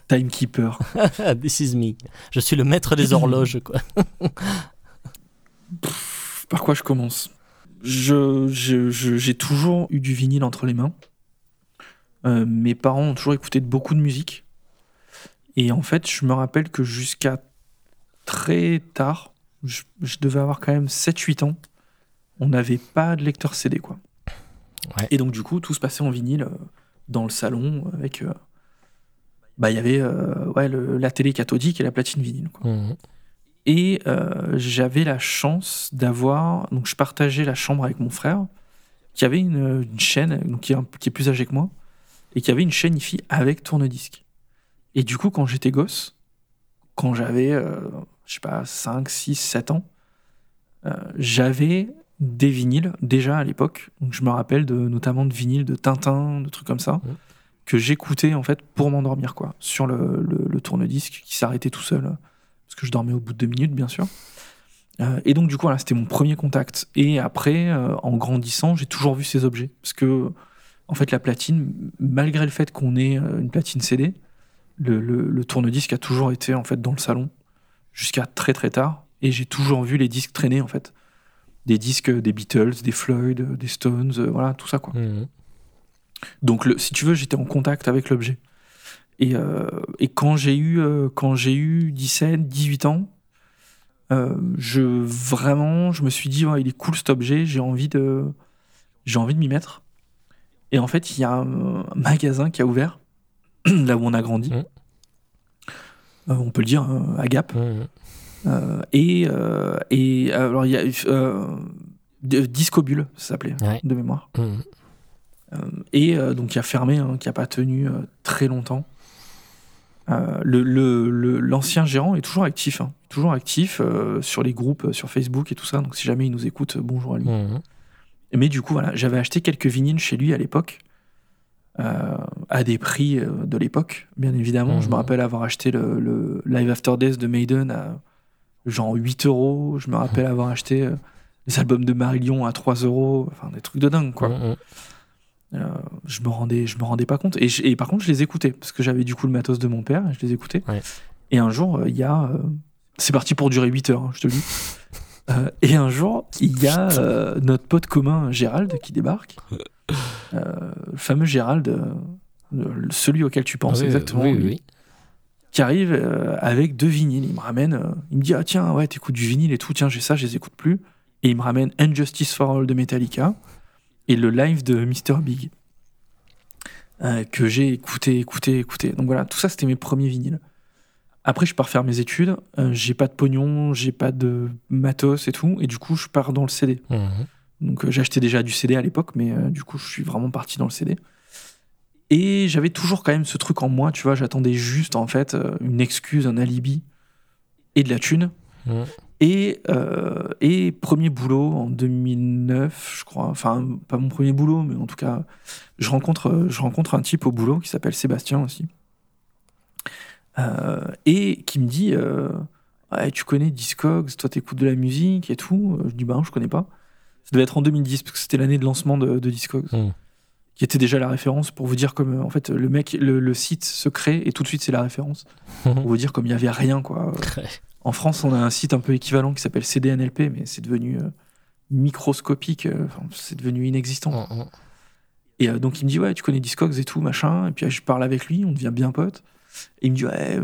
Timekeeper. This is me. Je suis le maître des horloges, quoi. Par quoi je commence? Je, je- je- J'ai toujours eu du vinyle entre les mains. Euh, mes parents ont toujours écouté de beaucoup de musique. Et en fait, je me rappelle que jusqu'à très tard, je, je devais avoir quand même 7-8 ans, on n'avait pas de lecteur CD. Quoi. Ouais. Et donc, du coup, tout se passait en vinyle euh, dans le salon avec. euh, bah, il y avait euh, ouais, le- la télé cathodique et la platine vinyle. Quoi. Mhm. Et j'avais la chance d'avoir. Donc, je partageais la chambre avec mon frère, qui avait une, une chaîne, donc qui est, un- qui est plus âgé que moi, et qui avait une chaîne IFI avec tourne-disque. Et du coup, quand j'étais gosse, quand j'avais, euh, je sais pas, 5, 6, 7 ans, euh, j'avais des vinyles déjà à l'époque. Donc, je me rappelle de, notamment de vinyles de Tintin, de trucs comme ça, que j'écoutais en fait pour m'endormir, quoi, sur le, le- le tourne-disque qui s'arrêtait tout seul parce que je dormais au bout de deux minutes, bien sûr. Euh, et donc, du coup, voilà, c'était mon premier contact. Et après, euh, en grandissant, j'ai toujours vu ces objets. Parce que, en fait, la platine, malgré le fait qu'on ait une platine CD, le, le- le tourne-disque a toujours été, en fait, dans le salon, jusqu'à très très tard. Et j'ai toujours vu les disques traîner, en fait. Des disques des Beatles, des Floyd, des Stones, euh, voilà, tout ça, quoi. Mhm. Donc, le, si tu veux, j'étais en contact avec l'objet. Et, euh, et quand j'ai eu, euh, quand j'ai eu 17, 18 ans, je vraiment, je me suis dit, ouais, il est cool cet objet, j'ai envie de, j'ai envie de m'y mettre. Et en fait, il y a un, un magasin qui a ouvert là où on a grandi. Mhm. Euh, on peut le dire, euh, à Gap. Euh, et, et alors, il y a Discobule, ça s'appelait, Ouais. de mémoire. Et donc qui a fermé, hein, qui a pas tenu très longtemps. Euh, le- le- le- L'ancien gérant est toujours actif, hein, toujours actif euh, sur les groupes, euh, sur Facebook et tout ça. Donc si jamais il nous écoute, bonjour à lui. Mais du coup, voilà, j'avais acheté quelques vinyles chez lui à l'époque, euh, à des prix euh, de l'époque, bien évidemment. Je me Mhm. rappelle avoir acheté le, le Live After Death de Maiden à genre 8 euros. Je me rappelle avoir acheté euh, les albums de Marillion à 3 euros. Enfin, des trucs de dingue, quoi. Mhm. Euh, je me rendais je me rendais pas compte et, je- et par contre je les écoutais parce que j'avais du coup le matos de mon père et je les écoutais Ouais. et un jour euh, il y a euh, c'est parti pour durer 8 heures hein, je te le dis Euh, et un jour il y a euh, notre pote commun Gérald qui débarque Euh, le fameux Gérald euh, celui auquel tu penses Oui, exactement oui, lui, oui. qui arrive euh, avec deux vinyles il me ramène euh, il me dit ah tiens ouais t'écoutes du vinyle et tout tiens j'ai ça je les écoute plus et il me ramène Injustice for All de Metallica et le live de Mr Big euh, que j'ai écouté, écouté, écouté. Donc voilà, tout ça c'était mes premiers vinyles. Après, je pars faire mes études, euh, j'ai pas de pognon, j'ai pas de matos et tout, et du coup, je pars dans le CD. Mhm. Donc euh, j'achetais déjà du CD à l'époque, mais euh, du coup, je suis vraiment parti dans le CD. Et j'avais toujours quand même ce truc en moi, tu vois, j'attendais juste en fait euh, une excuse, un alibi et de la thune. Et, euh, et premier boulot en 2009, je crois. Enfin, pas mon premier boulot, mais en tout cas, je rencontre, je rencontre un type au boulot qui s'appelle Sébastien aussi. Euh, et qui me dit euh, Tu connais Discogs, toi t'écoutes de la musique et tout. Je dis Bah, non, je connais pas. Ça devait être en 2010, parce que c'était l'année de lancement de, de Discogs, Mm. qui était déjà la référence pour vous dire comme euh, en fait le mec, le, le site se crée et tout de suite c'est la référence. Pour vous dire comme il y avait rien quoi. En France, on a un site un peu équivalent qui s'appelle CDNLP, mais c'est devenu euh, microscopique, euh, c'est devenu inexistant. Mhm. Et euh, donc il me dit ouais, tu connais Discogs et tout machin. Et puis je parle avec lui, on devient bien potes. Et il me dit ouais,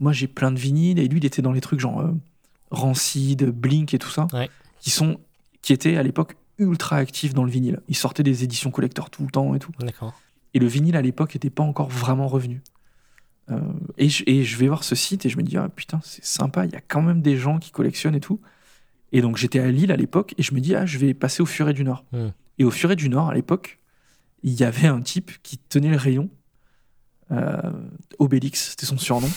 moi j'ai plein de vinyles. Et lui, il était dans les trucs genre Rancid, Blink et tout ça, Ouais. qui sont qui étaient à l'époque ultra actifs dans le vinyle. Ils sortaient des éditions collector tout le temps et tout. D'accord. Et le vinyle à l'époque n'était pas encore vraiment revenu. Euh, et, je, et je vais voir ce site et je me dis, ah putain, c'est sympa, il y a quand même des gens qui collectionnent et tout. Et donc j'étais à Lille à l'époque et je me dis, ah, je vais passer au Furet du Nord. Hmm. Et au Furet du Nord, à l'époque, il y avait un type qui tenait le rayon, euh, Obélix, c'était son surnom,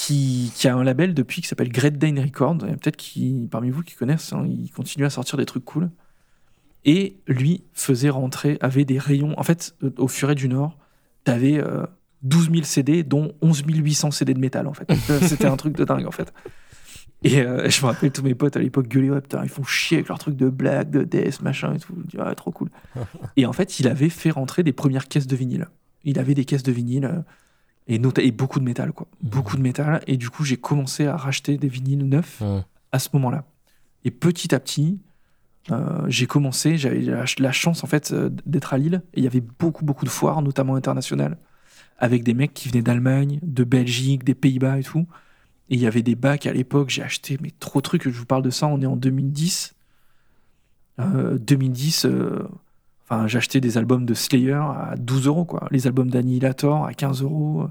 qui, qui a un label depuis qui s'appelle Great Dane Records. Peut-être qui, parmi vous qui connaissent, hein, il continue à sortir des trucs cool. Et lui faisait rentrer, avait des rayons. En fait, euh, au Furet du Nord, t'avais euh, 12 000 CD, dont 11 800 CD de métal, en fait. Euh, C'était un truc de dingue, en fait. Et euh, je me rappelle tous mes potes à l'époque gueuler, ouais, putain, ils font chier avec leurs trucs de blague, de death, machin et tout. Je dis, ah, trop cool. et en fait, il avait fait rentrer des premières caisses de vinyle. Il avait des caisses de vinyle. Et, nota- et beaucoup de métal, quoi. Beaucoup de métal. Et du coup, j'ai commencé à racheter des vinyles neufs Mhm. à ce moment-là. Et petit à petit, euh, j'ai commencé, j'avais la, la chance en fait euh, d'être à Lille, et il y avait beaucoup, beaucoup de foires, notamment internationales, avec des mecs qui venaient d'Allemagne, de Belgique, des Pays-Bas et tout. Et il y avait des bacs à l'époque, j'ai acheté, mais trop de trucs, je vous parle de ça, on est en 2010. Euh, 2010, euh, enfin, j'ai acheté des albums de Slayer à 12 euros, quoi. Les albums d'Annihilator à 15 euros.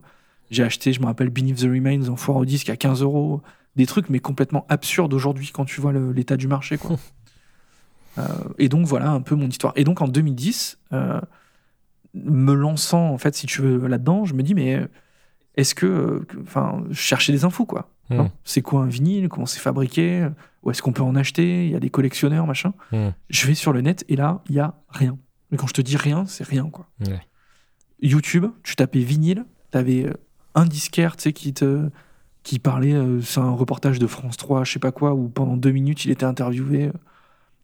J'ai acheté, je me rappelle, Beneath the Remains en foire au disque à 15 euros. Des trucs, mais complètement absurdes aujourd'hui quand tu vois l'état du marché, quoi. Euh, et donc, voilà un peu mon histoire. Et donc, en 2010, euh, me lançant, en fait, si tu veux, là-dedans, je me dis, mais est-ce que. euh, Enfin, je cherchais des infos, quoi. Mhm. Non C'est quoi un vinyle? Comment c'est fabriqué? Où est-ce qu'on peut en acheter? Il y a des collectionneurs, machin. Mhm. Je vais sur le net et là, il y a rien. Mais quand je te dis rien, c'est rien, quoi. Ouais. YouTube, tu tapais vinyle, t'avais euh, un disquaire, tu sais, qui te qui parlait, euh, c'est un reportage de France 3, je sais pas quoi, où pendant deux minutes il était interviewé, euh,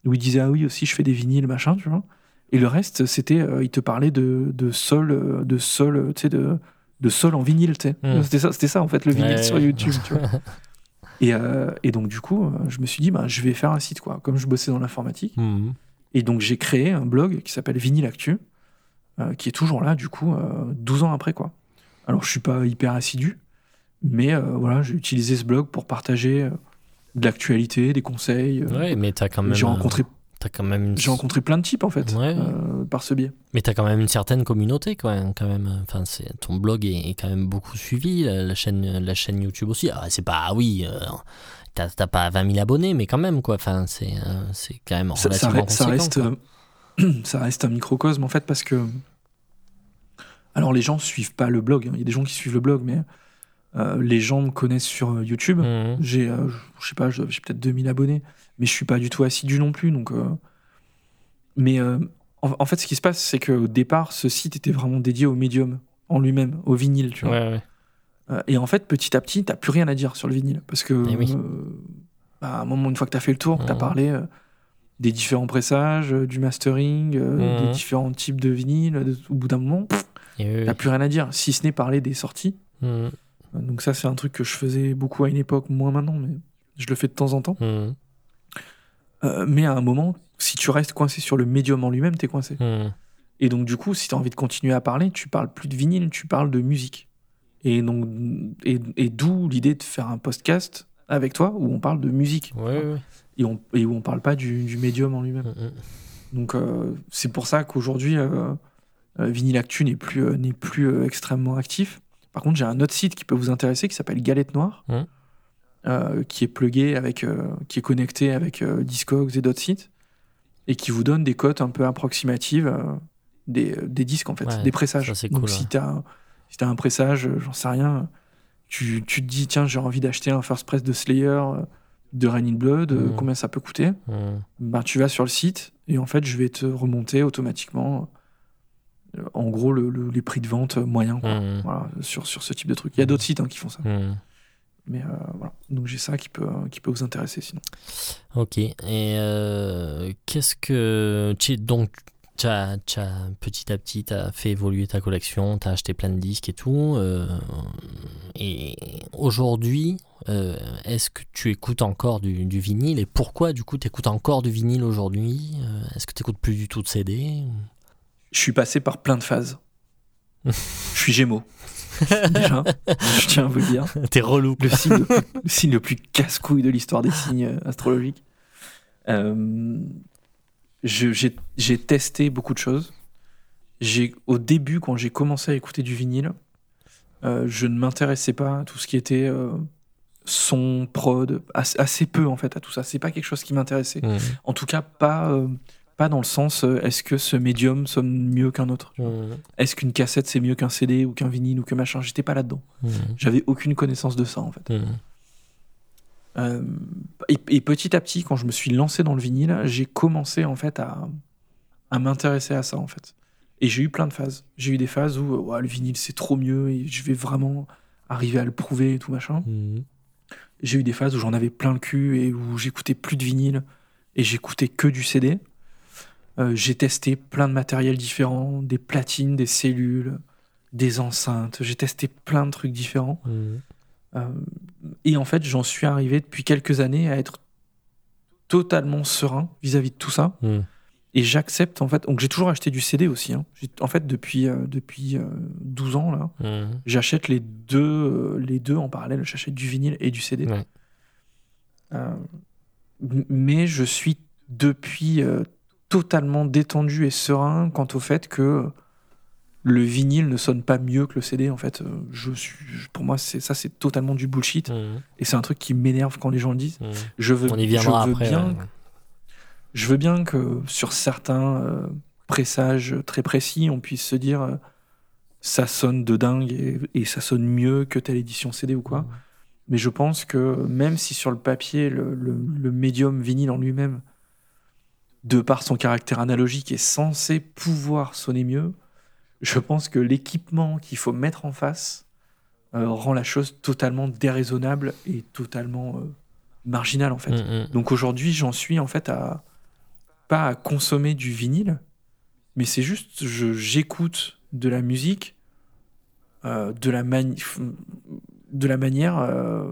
où il disait ah oui aussi je fais des vinyles machin, tu vois. Et le reste c'était, euh, il te parlait de de sol, de sol, tu sais de de sol en vinyle, tu sais. Mm. C'était ça, c'était ça en fait le vinyle Ouais, sur. YouTube, tu vois. Et, euh, et donc du coup, je me suis dit bah je vais faire un site quoi, comme je bossais dans l'informatique. Mhm. Et donc j'ai créé un blog qui s'appelle Vinyl Actu, euh, qui est toujours là du coup euh, 12 ans après quoi. Alors je suis pas hyper assidu, mais euh, voilà, j'ai utilisé ce blog pour partager euh, de l'actualité, des conseils. euh, Ouais, mais t'as quand même. j'ai rencontré, T'as quand même. une- j'ai rencontré plein de types en fait Ouais. euh, par ce biais. Mais t'as quand même une certaine communauté, quoi. Quand même. Enfin, c'est ton blog est, est quand même beaucoup suivi. La, la chaîne, la chaîne YouTube aussi. Ah, c'est pas. Ah oui. T'as t'as pas 20 000 abonnés, mais quand même, quoi. Enfin, c'est euh, c'est quand même Ça, ça reste, ça reste, ça reste un microcosme en fait parce que alors les gens suivent pas le blog. hein. Il y a des gens qui suivent le blog, mais euh, les gens me connaissent sur euh, YouTube. Mhm. J'ai, euh, je sais pas, j'ai peut-être 2000 abonnés, mais je suis pas du tout assidu non plus. Donc, euh, mais en, en fait, ce qui se passe, c'est qu'au départ, ce site était vraiment dédié au médium en lui-même, au vinyle, tu vois. Ouais, ouais. Euh, et en fait, petit à petit, t'as plus rien à dire sur le vinyle, parce que Eh oui. euh, bah, à un moment, une fois que t'as fait le tour, que t'as Mhm. parlé euh, des différents pressages, du mastering, euh, Mhm. des différents types de vinyle, de- au bout d'un moment, oui, oui. t'as plus rien à dire, si ce n'est parler des sorties. Mhm. Donc ça, c'est un truc que je faisais beaucoup à une époque, moins maintenant, mais je le fais de temps en temps. Euh, mais à un moment, si tu restes coincé sur le médium en lui-même, t'es coincé. Et donc du coup, si t'as envie de continuer à parler, tu parles plus de vinyle, tu parles de musique. Et donc, et, et d'où l'idée de faire un podcast avec toi où on parle de musique Ouais, ouais. et, on, et où on parle pas du, du médium en lui-même. Mhm. Donc euh, c'est pour ça qu'aujourd'hui, euh, euh, Vinyl Actu n'est plus, euh, n'est plus extrêmement actif. Par contre, j'ai un autre site qui peut vous intéresser qui s'appelle Galette Noire, qui est plugué avec, qui est connecté avec Discogs et d'autres sites, et qui vous donne des cotes un peu approximatives des, des disques en fait, Ouais, des pressages. ça, c'est Donc cool, si un, si t'as un pressage, euh, j'en sais rien, tu, tu te dis tiens j'ai envie d'acheter un first press de Slayer, euh, de Rain in Blood, euh, Mhm. combien ça peut coûter Mhm. ben, tu vas sur le site et en fait, je vais te remonter automatiquement, en gros, le- le- les prix de vente moyens quoi. Voilà, sur, sur ce type de truc. Il y a d'autres sites hein, qui font ça. Mais euh, voilà. Donc j'ai ça qui peut, qui peut vous intéresser sinon. Ok. Et euh, qu'est-ce que. Donc, tu as, petit à petit, as fait évoluer ta collection, tu as acheté plein de disques et tout. euh, et aujourd'hui, euh, est-ce que tu écoutes encore du, du vinyle Et pourquoi, du coup, tu écoutes encore du vinyle aujourd'hui Euh, Est-ce que tu écoutes plus du tout de CD Je suis passé par plein de phases. je suis Gémeaux. Déjà, je tiens à vous le dire. T'es relou. Le signe, le, plus- le signe le plus casse-couille de l'histoire des signes astrologiques. Euh, j'ai testé beaucoup de choses. Au début, quand j'ai commencé à écouter du vinyle, euh, je ne m'intéressais pas à tout ce qui était euh, son, prod, assez, assez peu en fait à tout ça. C'est pas quelque chose qui m'intéressait. Mhm. En tout cas, pas euh, pas dans le sens est-ce que ce médium sonne mieux qu'un autre? Mhm. Est-ce qu'une cassette c'est mieux qu'un CD ou qu'un vinyle ou que machin? J'étais pas là-dedans. Mhm. J'avais aucune connaissance de ça en fait. Euh, et, et petit à petit, quand je me suis lancé dans le vinyle, j'ai commencé en fait à, à m'intéresser à ça en fait. Et j'ai eu plein de phases. J'ai eu des phases où ouais, le vinyle c'est trop mieux et je vais vraiment arriver à le prouver et tout machin. Mhm. J'ai eu des phases où j'en avais plein le cul et où j'écoutais plus de vinyle et j'écoutais que du CD. Euh, j'ai testé plein de matériel différents, des platines, des cellules, des enceintes, j'ai testé plein de trucs différents. Mhm. Euh, et en fait, j'en suis arrivé depuis quelques années à être totalement serein vis-à-vis de tout ça. Mhm. Et j'accepte, en fait. Donc, j'ai toujours acheté du CD aussi. hein. En fait, depuis, euh, depuis euh, 12 ans, là, Mhm. j'achète les deux, euh, les deux en parallèle. J'achète du vinyle et du CD. Ouais. Euh, mais je suis depuis totalement détendu et serein quant au fait que le vinyle ne sonne pas mieux que le CD. En fait, Euh, je suis, pour moi, c'est ça, c'est totalement du bullshit. Mhm. Et c'est un truc qui m'énerve quand les gens le disent. Mhm. Je veux, On y viendra je veux après. bien ouais. je veux bien que sur certains euh, pressages très précis, on puisse se dire euh, ça sonne de dingue et, et ça sonne mieux que telle édition CD ou quoi. Mhm. Mais je pense que même si sur le papier, le, le- le médium vinyle en lui-même, de par son caractère analogique, est censé pouvoir sonner mieux, je pense que l'équipement qu'il faut mettre en face euh, rend la chose totalement déraisonnable et totalement euh, marginale en fait. Mhm. Donc aujourd'hui, j'en suis en fait à pas à consommer du vinyle, mais c'est juste je j'écoute de la musique euh, de la mani- de la manière euh,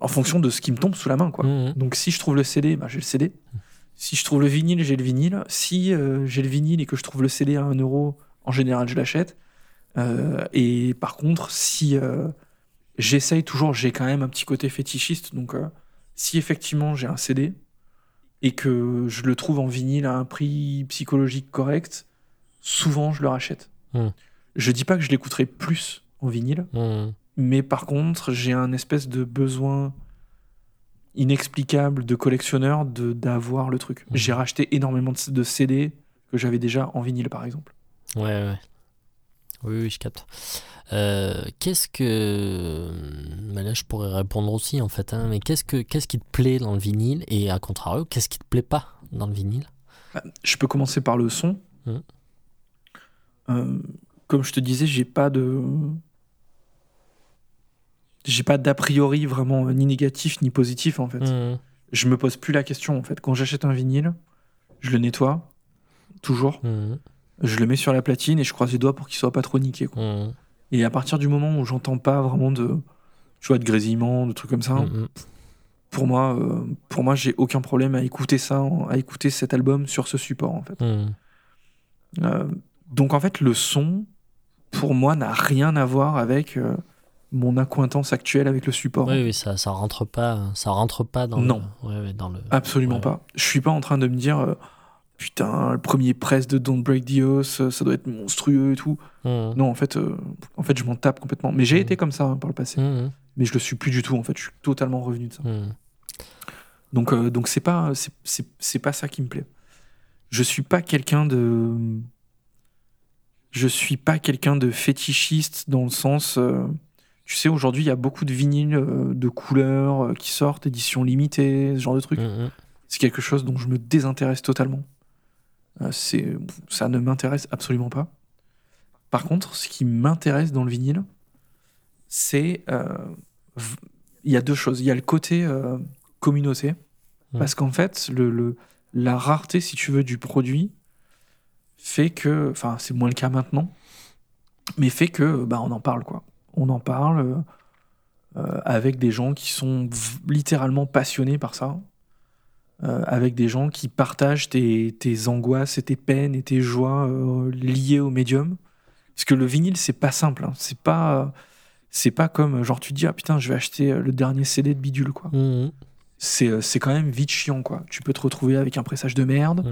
en fonction de ce qui me tombe sous la main quoi. Mhm. Donc si je trouve le CD, bah, j'ai le CD. Si je trouve le vinyle, j'ai le vinyle. Si euh, j'ai le vinyle et que je trouve le CD à 1 euro, en général, je l'achète. Euh, et par contre, si euh, j'essaye toujours, j'ai quand même un petit côté fétichiste. Donc si effectivement j'ai un CD et que je le trouve en vinyle à un prix psychologique correct, souvent je le rachète. Hmm. Je dis pas que je l'écouterai plus en vinyle, Mhm. mais par contre, j'ai un espèce de besoin inexplicable de collectionneur de d'avoir le truc. Mhm. J'ai racheté énormément de, de CD que j'avais déjà en vinyle, par exemple. Ouais, ouais. Oui, oui, je capte. Euh, qu'est-ce que. Mais là, je pourrais répondre aussi, en fait. hein, mais qu'est-ce, que, qu'est-ce qui te plaît dans le vinyle? Et à contrario, qu'est-ce qui te plaît pas dans le vinyle? Je peux commencer par le son. Mhm. Euh, comme je te disais, j'ai pas de. J'ai pas d'a priori vraiment euh, ni négatif ni positif en fait. Mhm. Je me pose plus la question en fait. Quand j'achète un vinyle, je le nettoie, toujours. Mhm. Je le mets sur la platine et je croise les doigts pour qu'il soit pas trop niqué. quoi. Mhm. Et à partir du moment où j'entends pas vraiment de, tu vois, de grésillement, de trucs comme ça, pour moi, euh, pour moi, j'ai aucun problème à écouter ça, à écouter cet album sur ce support en fait. Euh, donc en fait, le son, pour moi, n'a rien à voir avec euh, mon accointance actuelle avec le support. Oui, oui, ça, ça rentre pas, ça rentre pas dans Non. le. Ouais, ouais, dans le. Absolument Ouais. pas. Je suis pas en train de me dire, euh, putain, le premier press de Don't Break the House, euh, ça doit être monstrueux et tout. Mhm. Non, en fait, euh, en fait, je m'en tape complètement. Mais j'ai Mhm. été comme ça hein, par le passé. Mhm. Mais je le suis plus du tout. En fait, je suis totalement revenu de ça. Donc, euh, donc c'est pas, c'est- pas ça qui me plaît. Je suis pas quelqu'un de, je suis pas quelqu'un de fétichiste dans le sens, euh, tu sais, aujourd'hui il y a beaucoup de vinyles euh, de couleurs euh, qui sortent, édition limitée, ce genre de trucs. Mhm. C'est quelque chose dont je me désintéresse totalement. Euh, c'est, ça ne m'intéresse absolument pas. Par contre, ce qui m'intéresse dans le vinyle, c'est, euh, il y a deux choses. Il y a le côté euh, communauté, Mhm. parce qu'en fait, le, le- la rareté, si tu veux, du produit fait que, enfin, c'est moins le cas maintenant, mais fait que, bah, on en parle, quoi. On en parle euh, avec des gens qui sont littéralement passionnés par ça, euh, avec des gens qui partagent tes, tes angoisses et tes peines et tes joies euh, liées au médium. Parce que le vinyle, c'est pas simple. hein. C'est pas, c'est pas comme genre tu te dis ah putain, je vais acheter le dernier CD de bidule quoi. Mhm. C'est, quand même vite chiant quoi. Tu peux te retrouver avec un pressage de merde.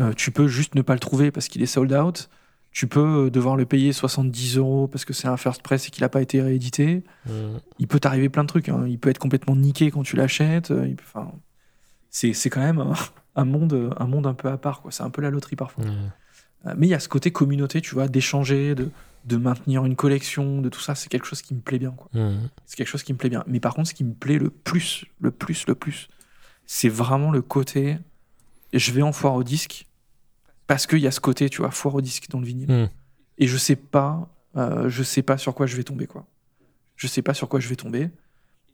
Euh, tu peux juste ne pas le trouver parce qu'il est sold out. Tu peux euh, devoir le payer 70 euros parce que c'est un first press et qu'il n'a pas été réédité. Mhm. Il peut t'arriver plein de trucs. hein. Il peut être complètement niqué quand tu l'achètes. Euh, Enfin, c'est, quand même un, un monde, un monde un peu à part. C'est un peu la loterie parfois. Euh, Mais il y a ce côté communauté, tu vois, d'échanger, de, de maintenir une collection, de tout ça. C'est quelque chose qui me plaît bien. Mhm. C'est quelque chose qui me plaît bien. Mais par contre, ce qui me plaît le plus, le plus, le plus, c'est vraiment le côté. Je vais en foire au disque parce qu'il y a ce côté, tu vois, foire au disque dans le vinyle. Mhm. Et je sais pas, euh, je sais pas sur quoi je vais tomber, quoi. Je sais pas sur quoi je vais tomber.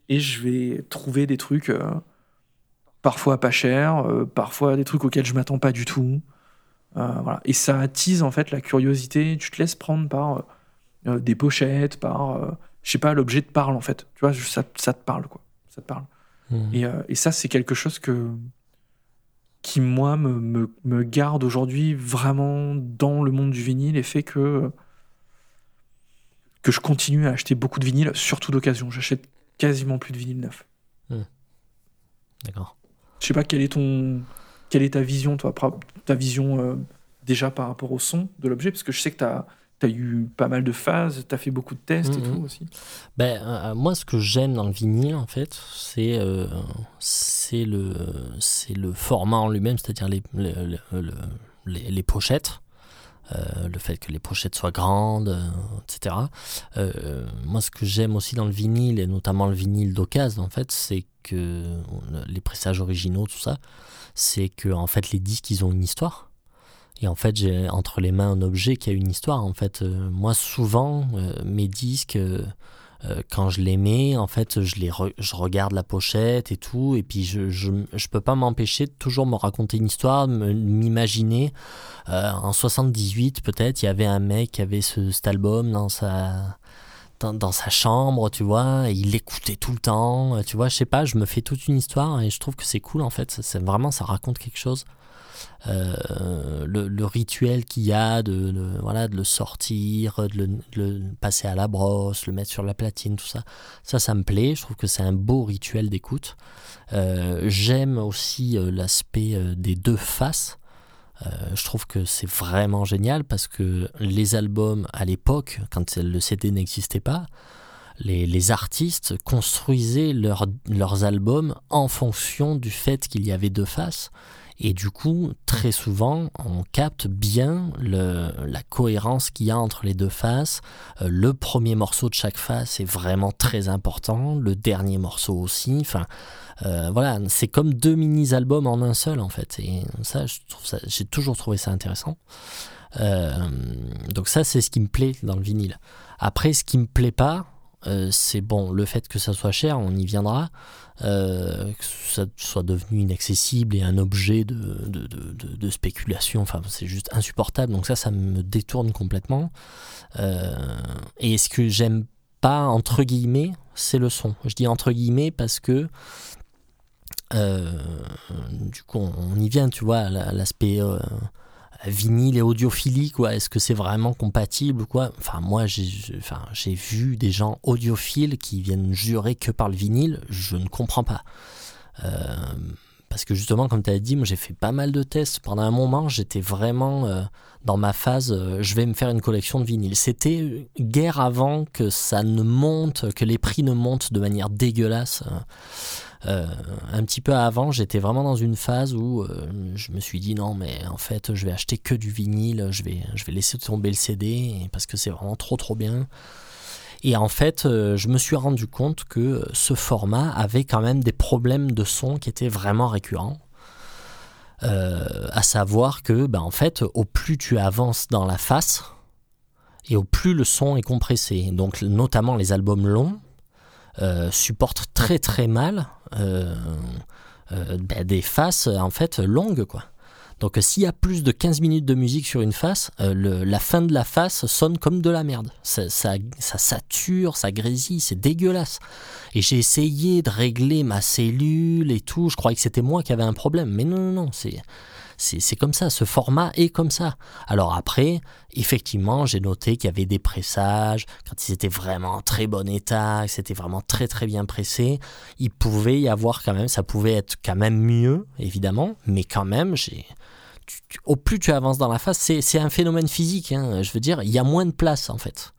Et je vais trouver des trucs, euh, parfois pas chers, euh, parfois des trucs auxquels je m'attends pas du tout. Voilà. Et ça attise en fait la curiosité. Tu te laisses prendre par des pochettes, par, je sais pas, l'objet te parle en fait. Tu vois, ça, ça te parle quoi. Ça te parle. Et, euh, et ça, c'est quelque chose que qui moi me, me, me garde aujourd'hui vraiment dans le monde du vinyle et fait que que je continue à acheter beaucoup de vinyles, surtout d'occasion. J'achète quasiment plus de vinyle neuf. D'accord. Je sais pas quelle est ton quelle est ta vision toi, ta vision euh, déjà par rapport au son de l'objet parce que je sais que tu as T'as eu pas mal de phases, t'as fait beaucoup de tests et Mhm. tout aussi. Ben, euh, moi, ce que j'aime dans le vinyle, en fait, c'est euh, c'est le, le format en lui-même, c'est-à-dire les, les, le- les, les pochettes. euh, le fait que les pochettes soient grandes, euh, etc. Euh, moi, ce que j'aime aussi dans le vinyle, et notamment le vinyle d'occasion, en fait, c'est que les pressages originaux, tout ça, c'est que en fait, les disques, ils ont une histoire. Et en fait, j'ai entre les mains un objet qui a une histoire. En fait, Euh, moi, souvent, euh, mes disques, euh, quand je les mets, en fait, je, je regarde la pochette et tout, et puis je, je, je peux pas m'empêcher de toujours me raconter une histoire, m'imaginer. En 78, peut-être, il y avait un mec qui avait ce, cet album dans sa, dans, sa chambre, tu vois, il l'écoutait tout le temps, tu vois, je sais pas, je me fais toute une histoire et je trouve que c'est cool, en fait, c'est vraiment, ça raconte quelque chose. Euh, le, rituel qu'il y a de, voilà, de le sortir, de le, passer à la brosse, le mettre sur la platine, tout ça. Ça, ça me plaît. Je trouve que c'est un beau rituel d'écoute. Euh, J'aime aussi euh, l'aspect des deux faces. Je trouve que c'est vraiment génial parce que les albums à l'époque, quand le CD n'existait pas, les, les artistes construisaient leur- leurs albums en fonction du fait qu'il y avait deux faces. Et du coup, très souvent, on capte bien la cohérence qu'il y a entre les deux faces. Euh, le premier morceau de chaque face est vraiment très important, le dernier morceau aussi. Enfin, euh, voilà, c'est comme deux mini-albums en un seul, en fait. Et ça, j'ai toujours trouvé ça intéressant. Euh, donc ça, c'est ce qui me plaît dans le vinyle. Après, ce qui me plaît pas, c'est bon, le fait que ça soit cher, on y viendra, euh, que ça soit devenu inaccessible et un objet de, de, de, spéculation, enfin c'est juste insupportable, donc ça, ça me détourne complètement. Euh, et ce que j'aime pas, entre guillemets, c'est le son. Je dis entre guillemets parce que euh, du coup, on, y vient, tu vois, à la- à l'aspect vinyle et audiophilie, quoi. Est-ce que c'est vraiment compatible quoi? Enfin, moi, j'ai vu des gens audiophiles qui viennent jurer que par le vinyle. Je ne comprends pas. Euh, parce que justement, comme tu as dit, moi j'ai fait pas mal de tests. Pendant un moment, j'étais vraiment euh, dans ma phase, euh, je vais me faire une collection de vinyles. C'était guère avant que ça ne monte, que les prix ne montent de manière dégueulasse. Euh, un petit peu avant, j'étais vraiment dans une phase où euh, je me suis dit non, mais en fait, je vais acheter que du vinyle, je vais, je vais laisser tomber le CD parce que c'est vraiment trop trop bien. Et en fait, euh, je me suis rendu compte que ce format avait quand même des problèmes de son qui étaient vraiment récurrents. À savoir que, ben, en fait, au plus tu avances dans la face, et au plus le son est compressé. Donc, notamment les albums longs supportent très très mal ben, des faces en fait longues, quoi. Donc euh, s'il y a plus de 15 minutes de musique sur une face, euh, la fin de la face sonne comme de la merde. Ça, ça, ça sature, ça grésille, c'est dégueulasse. Et j'ai essayé de régler ma cellule et tout. Je croyais que c'était moi qui avais un problème. Mais non, non, non, c'est... C'est comme ça, ce format est comme ça. Alors après, effectivement, j'ai noté qu'il y avait des pressages, quand ils étaient vraiment en très bon état, que c'était vraiment très très bien pressé, il pouvait y avoir quand même, ça pouvait être quand même mieux, évidemment, mais quand même, j'ai, au plus tu avances dans la c'est c'est un phénomène physique, hein, je veux dire, il y a moins de place en fait.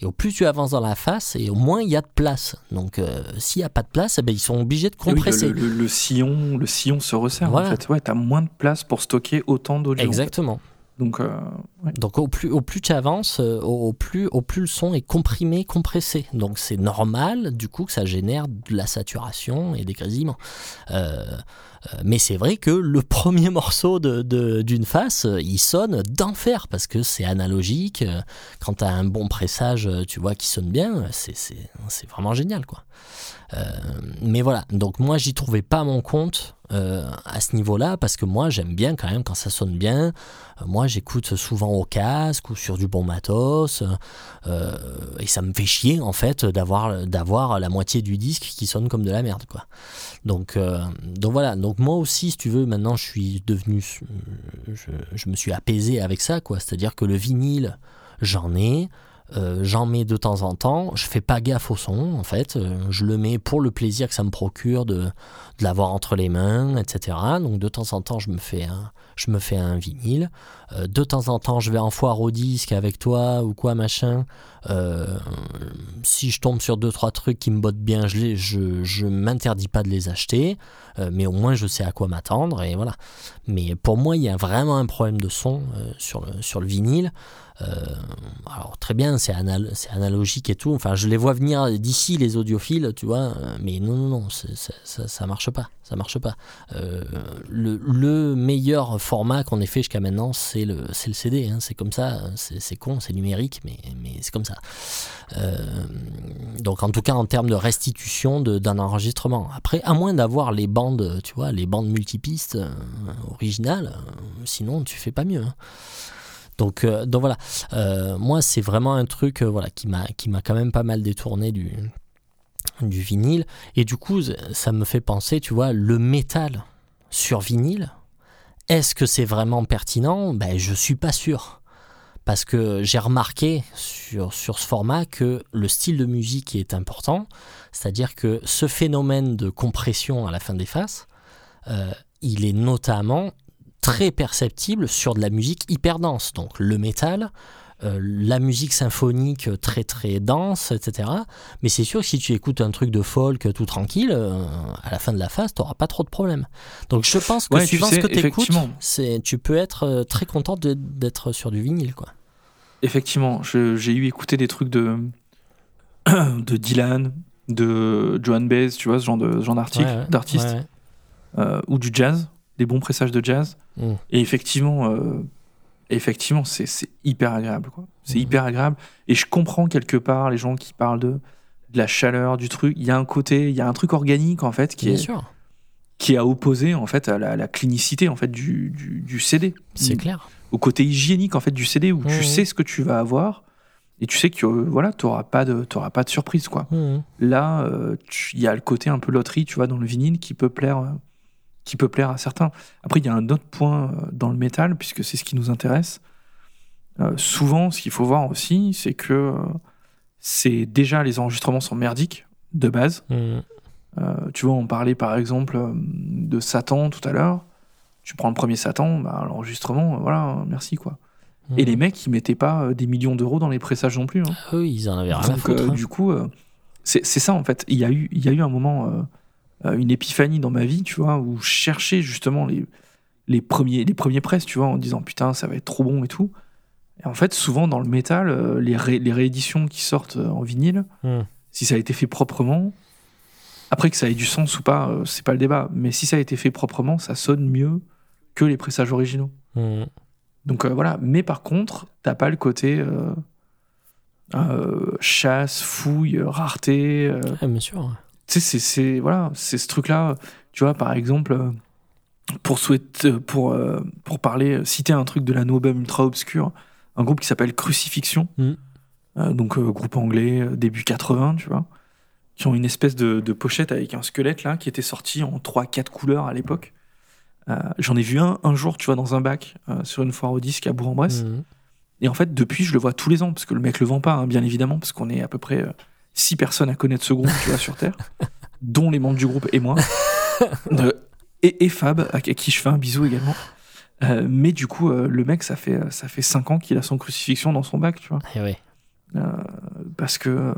Et au plus tu avances dans la face, et au moins il y a de place. Donc euh, s'il n'y a pas de place, eh ben, ils sont obligés de oui, compresser. le, le- le sillon, le sillon se resserre Voilà. en fait. Ouais, t'as moins de place pour stocker autant d'audio. en fait. Donc, euh, au plus, tu avances, euh, au, plus, au plus le son est comprimé, compressé. Donc c'est normal du coup que ça génère de la saturation et des grésillements. Euh, mais c'est vrai que le premier morceau d'une face, il sonne d'enfer parce que c'est analogique. Quand tu as un bon pressage, tu vois, qui sonne bien, c'est vraiment génial, quoi. Euh, mais voilà, donc moi j'y trouvais pas mon compte euh, à ce niveau-là parce que moi j'aime bien quand même quand ça sonne bien. Euh, moi j'écoute souvent au casque ou sur du bon matos. Et ça me fait chier en fait d'avoir la moitié du disque qui sonne comme de la merde quoi. Donc donc voilà, donc moi aussi si tu veux maintenant je suis devenu je, je me suis apaisé avec ça quoi, c'est-à-dire que le vinyle j'en ai euh, j'en mets de temps en temps, je fais pas gaffe au son en fait, Euh, je le mets pour le plaisir que ça me procure de, de l'avoir entre les mains, etc. Donc de temps en temps je me fais un, je me fais un vinyle, Euh, de temps en temps je vais en foire au disque avec toi ou quoi machin. Si je tombe sur deux trois trucs qui me bottent bien, je les, je, je m'interdis pas de les acheter, mais au moins je sais à quoi m'attendre et voilà. Mais pour moi il y a vraiment un problème de son sur le sur le vinyle. Euh, alors très bien, c'est anal- c'est analogique et tout. Enfin, je les vois venir d'ici les audiophiles, tu vois. euh, Mais non, non, non, ça, ça marche pas. Ça marche pas. Euh, le, le meilleur format qu'on ait fait jusqu'à maintenant, c'est le, le CD. hein, c'est comme ça. C'est con, c'est numérique, mais, c'est comme ça. Donc en tout cas en termes de restitution d'un enregistrement. Après, à moins d'avoir les bandes, tu vois, les bandes multipistes euh, originales, sinon tu fais pas mieux. hein. Donc, euh, donc voilà, Euh, moi c'est vraiment un truc euh, voilà, qui m'a quand même pas mal détourné du, du vinyle. Et du coup, ça me fait penser, tu vois, le métal sur vinyle, est-ce que c'est vraiment pertinent? Ben je suis pas sûr. Parce que j'ai remarqué sur, sur ce format que le style de musique est important, c'est-à-dire que ce phénomène de compression à la fin des faces, il est notamment très perceptible sur de la musique hyper dense. Donc le métal, euh, la musique symphonique très très dense, etc. Mais c'est sûr que si tu écoutes un truc de folk tout tranquille, euh, à la fin de la phase, tu n'auras pas trop de problèmes. Donc je pense que Ouais, tu suivant sais, ce que tu écoutes, tu peux être euh, très content d'être sur du vinyle. Quoi. Effectivement, j'ai eu écouté des trucs de, de Dylan, de Joan Baez, tu vois, ce genre d'artiste, ouais, ouais. euh, ou du jazz, des bons pressages de jazz. Mm. Et effectivement, euh, effectivement, c'est hyper agréable, quoi. C'est Mhm. hyper agréable. Et je comprends quelque part les gens qui parlent de, de la chaleur, du truc. Il y a un côté, il y a un truc organique en fait qui Bien est sûr, qui est à opposer en fait à la, la clinicité en fait du, du, du CD. c'est clair. Au côté hygiénique en fait du CD où tu sais ce que tu vas avoir et tu sais que euh, voilà, tu n'auras pas de t'auras pas de surprise quoi. Là, euh, il y a le côté un peu loterie, tu vois, dans le vinyle qui peut plaire, euh, qui peut plaire à certains. Après, il y a un autre point euh, dans le métal, puisque c'est ce qui nous intéresse. Euh, souvent, ce qu'il faut voir aussi, c'est que euh, c'est déjà les enregistrements sont merdiques de base. Euh, tu vois, on parlait par exemple de Satan tout à l'heure. Tu prends le premier Satan, bah, l'enregistrement, voilà, merci quoi. Et Mhm. les mecs, ils mettaient pas des millions d'euros dans les pressages non plus. hein. Ah ils en avaient rien à Donc, foutre. euh, hein. du coup, c'est ça en fait. Il y a eu, il y a eu un moment, une épiphanie dans ma vie, tu vois, où je cherchais justement les, les, premiers, les premiers presses, tu vois, en disant putain, ça va être trop bon et tout. Et en fait, souvent dans le métal, euh, les, ré- les rééditions qui sortent euh, en vinyle, Mhm. si ça a été fait proprement, après que ça ait du sens ou pas, euh, c'est pas le débat, mais si ça a été fait proprement, ça sonne mieux que les pressages originaux. Mhm. Donc euh, voilà, mais par contre, t'as pas le côté euh, euh, chasse, fouille, euh, rareté. euh, Ouais, bien sûr. Tu sais, c'est- voilà, c'est ce truc-là. Tu vois, par exemple, euh, pour souhaiter, pour euh, pour parler, euh, citer un truc de la album ultra obscur, un groupe qui s'appelle Crucifixion, Mm. euh, donc euh, groupe anglais euh, début 80, tu vois, qui ont une espèce de, de pochette avec un squelette là qui était sorti en 3-4 couleurs à l'époque. Euh, J'en ai vu un un jour, tu vois, dans un bac euh, sur une foire au disque à Bourg-en-Bresse. Mhm. Et en fait, depuis, je le vois tous les ans, parce que le mec le vend pas, hein, bien évidemment, parce qu'on est à peu près euh, six personnes à connaître ce groupe, tu vois, sur Terre, dont les membres du groupe et moi, Euh, et, et Fab, à, qui je fais un bisou également. Euh, mais du coup, euh, le mec, ça fait, ça fait cinq ans qu'il a son crucifixion dans son bac, tu vois. Eh ouais. Euh, parce que,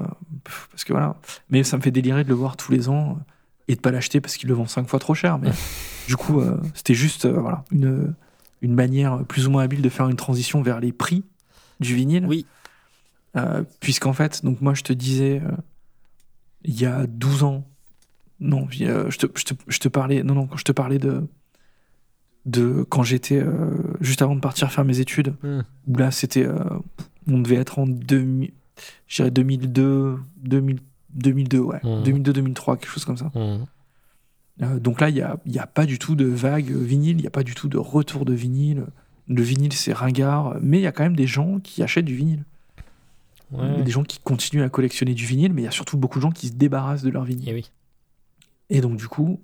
parce que voilà. Mais ça me fait délirer de le voir tous les ans et de pas l'acheter parce qu'il le vend cinq fois trop cher. Mais du coup, c'était juste voilà, une, une manière plus ou moins habile de faire une transition vers les prix du vinyle. Oui. Euh, Puisqu'en fait, donc moi je te disais, euh, il y a 12 ans, Non, puis, euh, je, te, je, te, je te parlais. Non, non, quand je te parlais de. de quand j'étais. euh, juste avant de partir faire mes études, Hmm. où là, c'était. on devait être en 2000. Je dirais 2002. 2000, 2002, ouais. Mhm. 2002-2003, quelque chose comme ça. Euh, donc là, il n'y a, y a pas du tout de vague vinyle, il n'y a pas du tout de retour de vinyle. Le vinyle, c'est ringard, mais il y a quand même des gens qui achètent du vinyle. Il y a des gens qui continuent à collectionner du vinyle, mais il y a surtout beaucoup de gens qui se débarrassent de leur vinyle. Eh oui. Et donc, du coup,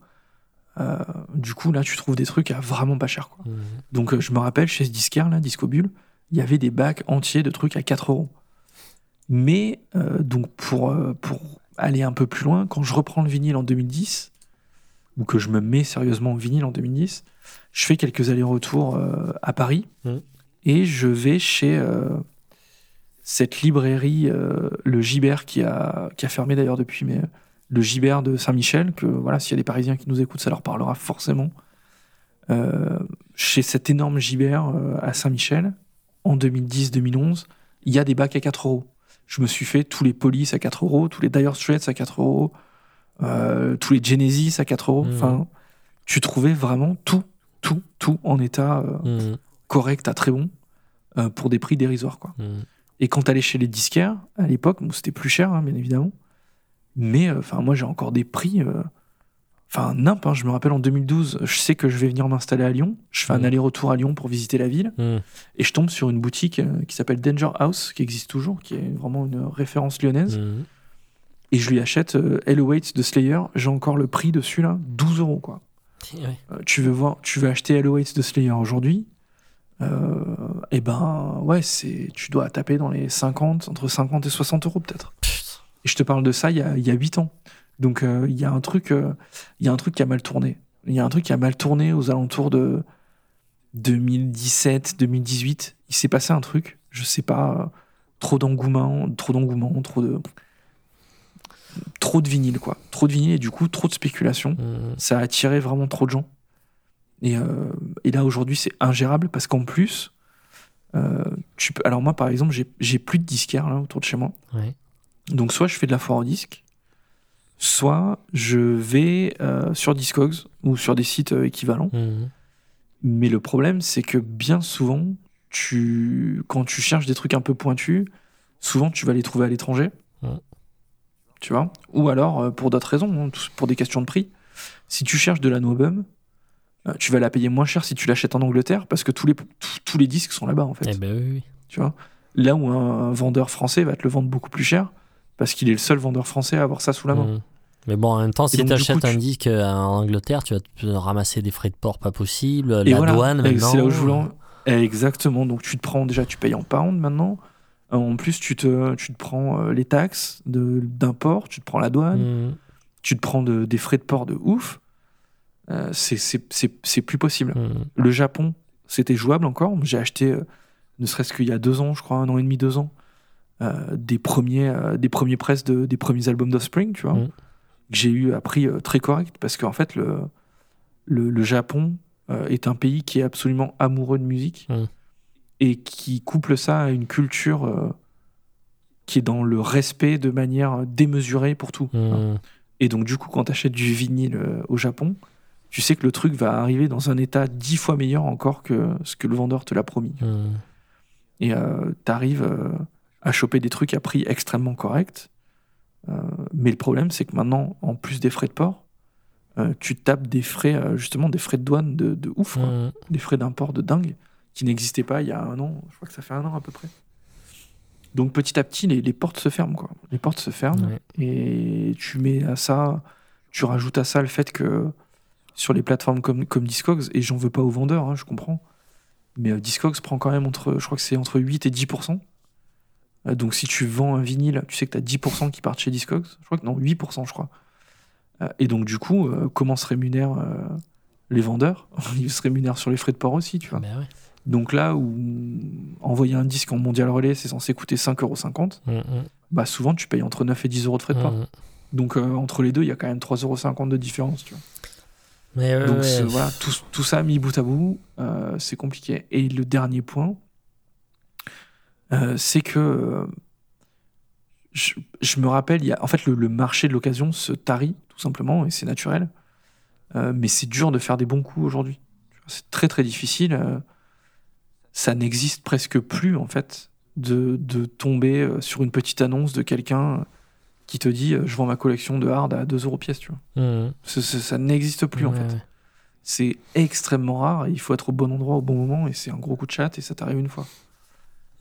euh, du coup, là, tu trouves des trucs à vraiment pas cher. Quoi. Mhm. Donc, euh, je me rappelle, chez ce disquaire, là, Disco Bulle, il y avait des bacs entiers de trucs à 4 euros. Mais, euh, donc, pour, pour aller un peu plus loin, quand je reprends le vinyle en 2010, ou que je me mets sérieusement au vinyle en 2010, je fais quelques allers-retours à Paris Mhm. et je vais chez cette librairie, euh, le Gibert, qui a, qui a fermé d'ailleurs depuis, mais euh, le Gibert de Saint-Michel, que voilà, s'il y a des Parisiens qui nous écoutent, ça leur parlera forcément. Euh, chez cet énorme Gibert euh, à Saint-Michel, en 2010-2011, il y a des bacs à 4 euros. Je me suis fait tous les Police à 4 euros, tous les Dire Straits à 4 euros, tous les Genesis à 4 euros. Mhm. Enfin, tu trouvais vraiment tout, tout, tout en état Mhm. correct à très bon pour des prix dérisoires. Quoi. Mhm. Et quand t'allais chez les disquaires, à l'époque, bon, c'était plus cher, hein, bien évidemment. Mais euh, enfin, moi, j'ai encore des prix. euh, Enfin, nimp, hein, je me rappelle en 2012, je sais que je vais venir m'installer à Lyon. Je fais un Mhm. aller-retour à Lyon pour visiter la ville. Mhm. Et je tombe sur une boutique euh, qui s'appelle Danger House, qui existe toujours, qui est vraiment une référence lyonnaise. Mhm. Et je lui achète euh, Hello Waits de Slayer. J'ai encore le prix dessus, là, 12 euros, quoi. Ouais. Euh, tu veux voir, tu veux acheter Hello Waits de Slayer aujourd'hui, euh, et ben ouais, c'est, tu dois taper dans les 50, entre 50 et 60 euros peut-être. Et je te parle de ça il y a, il y a 8 ans. Donc euh, il y a un truc, euh, il y a un truc qui a mal tourné. Il y a un truc qui a mal tourné aux alentours de 2017, 2018. Il s'est passé un truc, je sais pas, euh, trop d'engouement, trop d'engouement, trop de trop de vinyle quoi, trop de vinyle et du coup trop de spéculation Mhm. ça a attiré vraiment trop de gens. Et, euh, et là, aujourd'hui, c'est ingérable parce qu'en plus, euh, tu peux... alors moi, par exemple, j'ai- plus de disquaires là, autour de chez moi. Ouais. Donc, soit je fais de la foire au disque, soit je vais euh, sur Discogs ou sur des sites équivalents. Mhm. Mais le problème, c'est que bien souvent, tu... quand tu cherches des trucs un peu pointus, souvent tu vas les trouver à l'étranger. Ouais. Tu vois? Ou alors, pour d'autres raisons, hein, pour des questions de prix. Si tu cherches de la no-bum, tu vas la payer moins cher si tu l'achètes en Angleterre parce que tous les, tous- tous les disques sont là-bas en fait. Eh ben oui, oui. Tu vois? Là où un, un vendeur français va te le vendre beaucoup plus cher parce qu'il est le seul vendeur français à avoir ça sous la main. Mhm. Mais bon, en même temps, si donc, achètes coup, un tu- disque euh, en Angleterre, tu vas te ramasser des frais de port pas possible, Et la voilà, douane maintenant. c'est là où je voulais en- Exactement. Donc tu te prends déjà, tu payes en pound maintenant. Euh, En plus, tu te, tu te prends euh, les taxes d'import, tu te prends la douane, Mhm. tu te prends de- des frais de port de ouf. Euh, c'est- plus possible. Mhm. Le Japon, c'était jouable encore. J'ai acheté, euh, ne serait-ce qu'il y a deux ans, je crois, un an et demi, deux ans, euh, des premiers, des premiers presses de, des premiers albums d'Offspring, tu vois, Mm. que j'ai eu à prix très correct parce qu'en fait, le, le, le Japon est un pays qui est absolument amoureux de musique Mm. et qui couple ça à une culture qui est dans le respect de manière démesurée pour tout. Et donc, du coup, quand tu achètes du vinyle au Japon, tu sais que le truc va arriver dans un état dix fois meilleur encore que ce que le vendeur te l'a promis. Mhm. Et tu arrives à choper des trucs à prix extrêmement correct. Euh, mais le problème, c'est que maintenant, en plus des frais de port, euh, tu tapes des frais, euh, justement, des frais de douane de, de ouf, quoi. Mhm. des frais d'import de dingue, qui n'existaient pas il y a un an. Je crois que ça fait un an à peu près. Donc petit à petit, les, les portes se ferment. Quoi. Les portes se ferment. Ouais. Et tu mets à ça, tu rajoutes à ça le fait que sur les plateformes comme, comme Discogs, et j'en veux pas aux vendeurs, hein, je comprends, mais euh, Discogs prend quand même entre, je crois que c'est entre 8 et 10%. Euh, donc si tu vends un vinyle, tu sais que tu as 10% qui partent chez Discogs? Je crois que non, 8% je crois. Euh, et donc du coup, comment se rémunèrent les vendeurs? Ils se rémunèrent sur les frais de port aussi, tu vois. Ben ouais. Donc là où envoyer un disque en mondial relais, c'est censé coûter 5,50€, Mhm. bah souvent tu payes entre 9 et 10 euros de frais de port. Mhm. Donc euh, entre les deux, il y a quand même 3,50€ de différence. Tu vois. Mais ouais, Donc ouais. voilà, tout, tout ça mis bout à bout, euh, c'est compliqué. Et le dernier point, euh, c'est que euh, je, je me rappelle, il y a, en fait, le, le marché de l'occasion se tarit, tout simplement, et c'est naturel. Euh, mais c'est dur de faire des bons coups aujourd'hui. C'est très, très difficile. ça n'existe presque plus, en fait, de, de tomber sur une petite annonce de quelqu'un qui te dit euh, Je vends ma collection de hard à 2 euros pièce, tu vois. Mhm. Ça, ça- ça n'existe plus, en fait. C'est extrêmement rare. et Il faut être au bon endroit au bon moment, et c'est un gros coup de chat, et ça t'arrive une fois.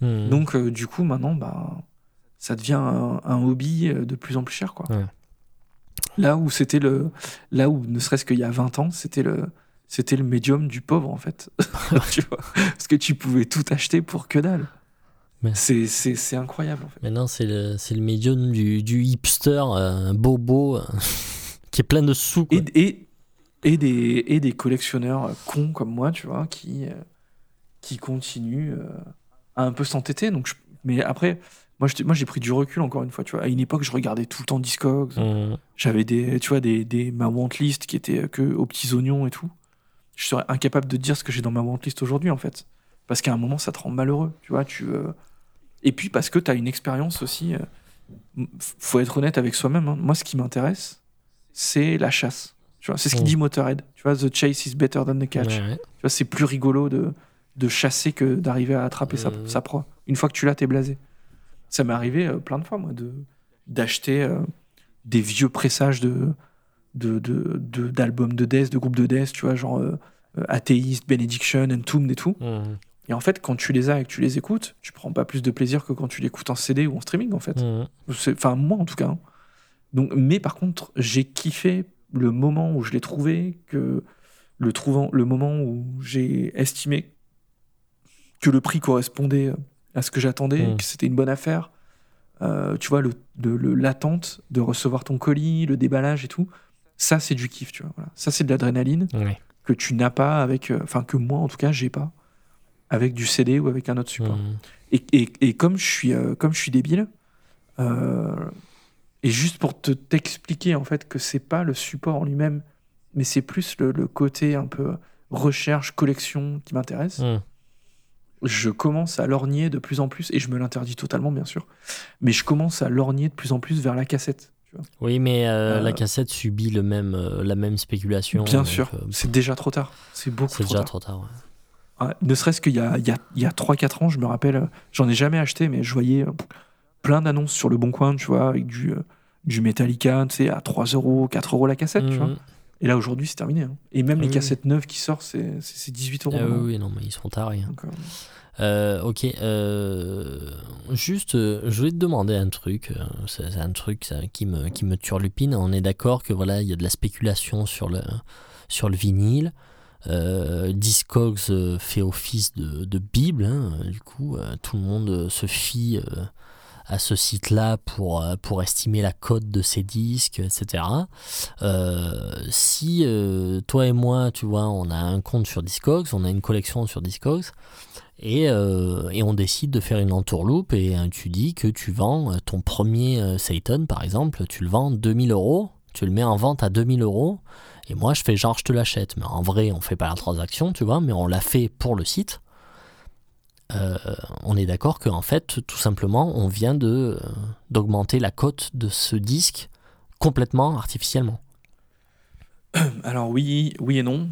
Mhm. Donc, euh, du coup, maintenant, bah, ça devient un, un hobby euh, de plus en plus cher, quoi. Ouais. Là où c'était le, là où ne serait-ce qu'il y a 20 ans, c'était le, c'était le médium du pauvre, en fait. tu vois Parce que tu pouvais tout acheter pour que dalle. C'est, incroyable, en fait. Maintenant, c'est le, le médium du, du hipster euh, bobo euh, qui est plein de sous. quoi. Et, et, et, des, et des collectionneurs euh, cons comme moi, tu vois, qui, qui continuent à un peu s'entêter. Donc, je- mais après, moi, j'ai pris du recul, encore une fois, tu vois. À une époque, je regardais tout le temps Discogs. Mhm. J'avais des, tu vois, des, des, ma wantlist qui était que aux petits oignons et tout. Je serais incapable de dire ce que j'ai dans ma wantlist aujourd'hui, en fait. Parce qu'à un moment, ça te rend malheureux, tu vois. Tu, euh, Et puis parce que tu as une expérience aussi. euh, Faut être honnête avec soi-même. hein. Moi, ce qui m'intéresse, c'est la chasse. Tu vois, c'est ce qu'il Mm. dit Motorhead. Tu vois, the chase is better than the catch. Ouais, ouais. Tu vois, c'est plus rigolo de, de chasser que d'arriver à attraper sa, sa proie. Une fois que tu l'as, t'es blasé. Ça m'est arrivé euh, plein de fois, moi, de d'acheter euh, des vieux pressages de de de- de- d'albums de, death, de groupes de death, tu vois, genre euh, euh, Atheist, Benediction, Entombed et tout. Mhm. Et en fait, quand tu les as et que tu les écoutes, tu prends pas plus de plaisir que quand tu l'écoutes en CD ou en streaming, en fait. C'est- Enfin, moi en tout cas. hein. Donc, mais par contre, j'ai kiffé le moment où je l'ai trouvé, que le, trouvant, le moment où j'ai estimé que le prix correspondait à ce que j'attendais, Mm. que c'était une bonne affaire. Euh, tu vois, le, le- le- l'attente de recevoir ton colis, le déballage et tout, ça c'est du kiff, tu vois. Voilà. Ça c'est de l'adrénaline que tu n'as pas avec, euh, enfin que moi en tout cas j'ai pas avec du CD ou avec un autre support. Mhm. Et, et- et comme je suis, euh, comme je suis débile, euh, et juste pour te t'expliquer en fait que c'est pas le support en lui-même, mais c'est plus le, le côté un peu recherche, collection qui m'intéresse, Mhm. je commence à lorgner de plus en plus, et je me l'interdis totalement bien sûr, mais je commence à lorgner de plus en plus vers la cassette. tu vois. Oui, mais euh, la cassette subit le même, la même spéculation. Bien donc, sûr, c'est déjà trop tard. C'est beaucoup c'est trop déjà tard. trop tard. ouais. Ouais, ne serait-ce qu'il y a, il y a, il y a 3-4 ans, je me rappelle, j'en ai jamais acheté, mais je voyais euh, plein d'annonces sur le bon coin, tu vois, avec du, euh, du Metallica, tu sais, à 3 euros, 4 euros la cassette, tu vois. Mhm. Et là, aujourd'hui, c'est terminé. hein. Et même Ah les oui. cassettes neuves qui sortent, c'est c'est- c'est 18 euros. Ah oui, oui, non, mais ils sont tarés. hein. Euh, ok, euh, juste, euh, je vais te demander un truc. C'est c'est un truc ça, qui me qui me turlupine. On est d'accord que voilà, il y a de la spéculation sur le sur le vinyle. Euh, Discogs euh, fait office de, bible. hein. Du coup, euh, tout le monde se fie à ce site-là pour pour estimer la cote de ses disques, etc. Si toi et moi, tu vois, on a un compte sur Discogs, on a une collection sur Discogs. Et, et on décide de faire une entourloupe et tu dis que tu vends ton premier Satan par exemple, tu le vends 2000 euros, tu le mets en vente à 2000 euros et moi je fais genre je te l'achète. Mais en vrai on fait pas la transaction tu vois, mais on l'a fait pour le site. Euh, on est d'accord qu'en fait tout simplement on vient de euh, d'augmenter la cote de ce disque complètement artificiellement. Alors oui, oui et non.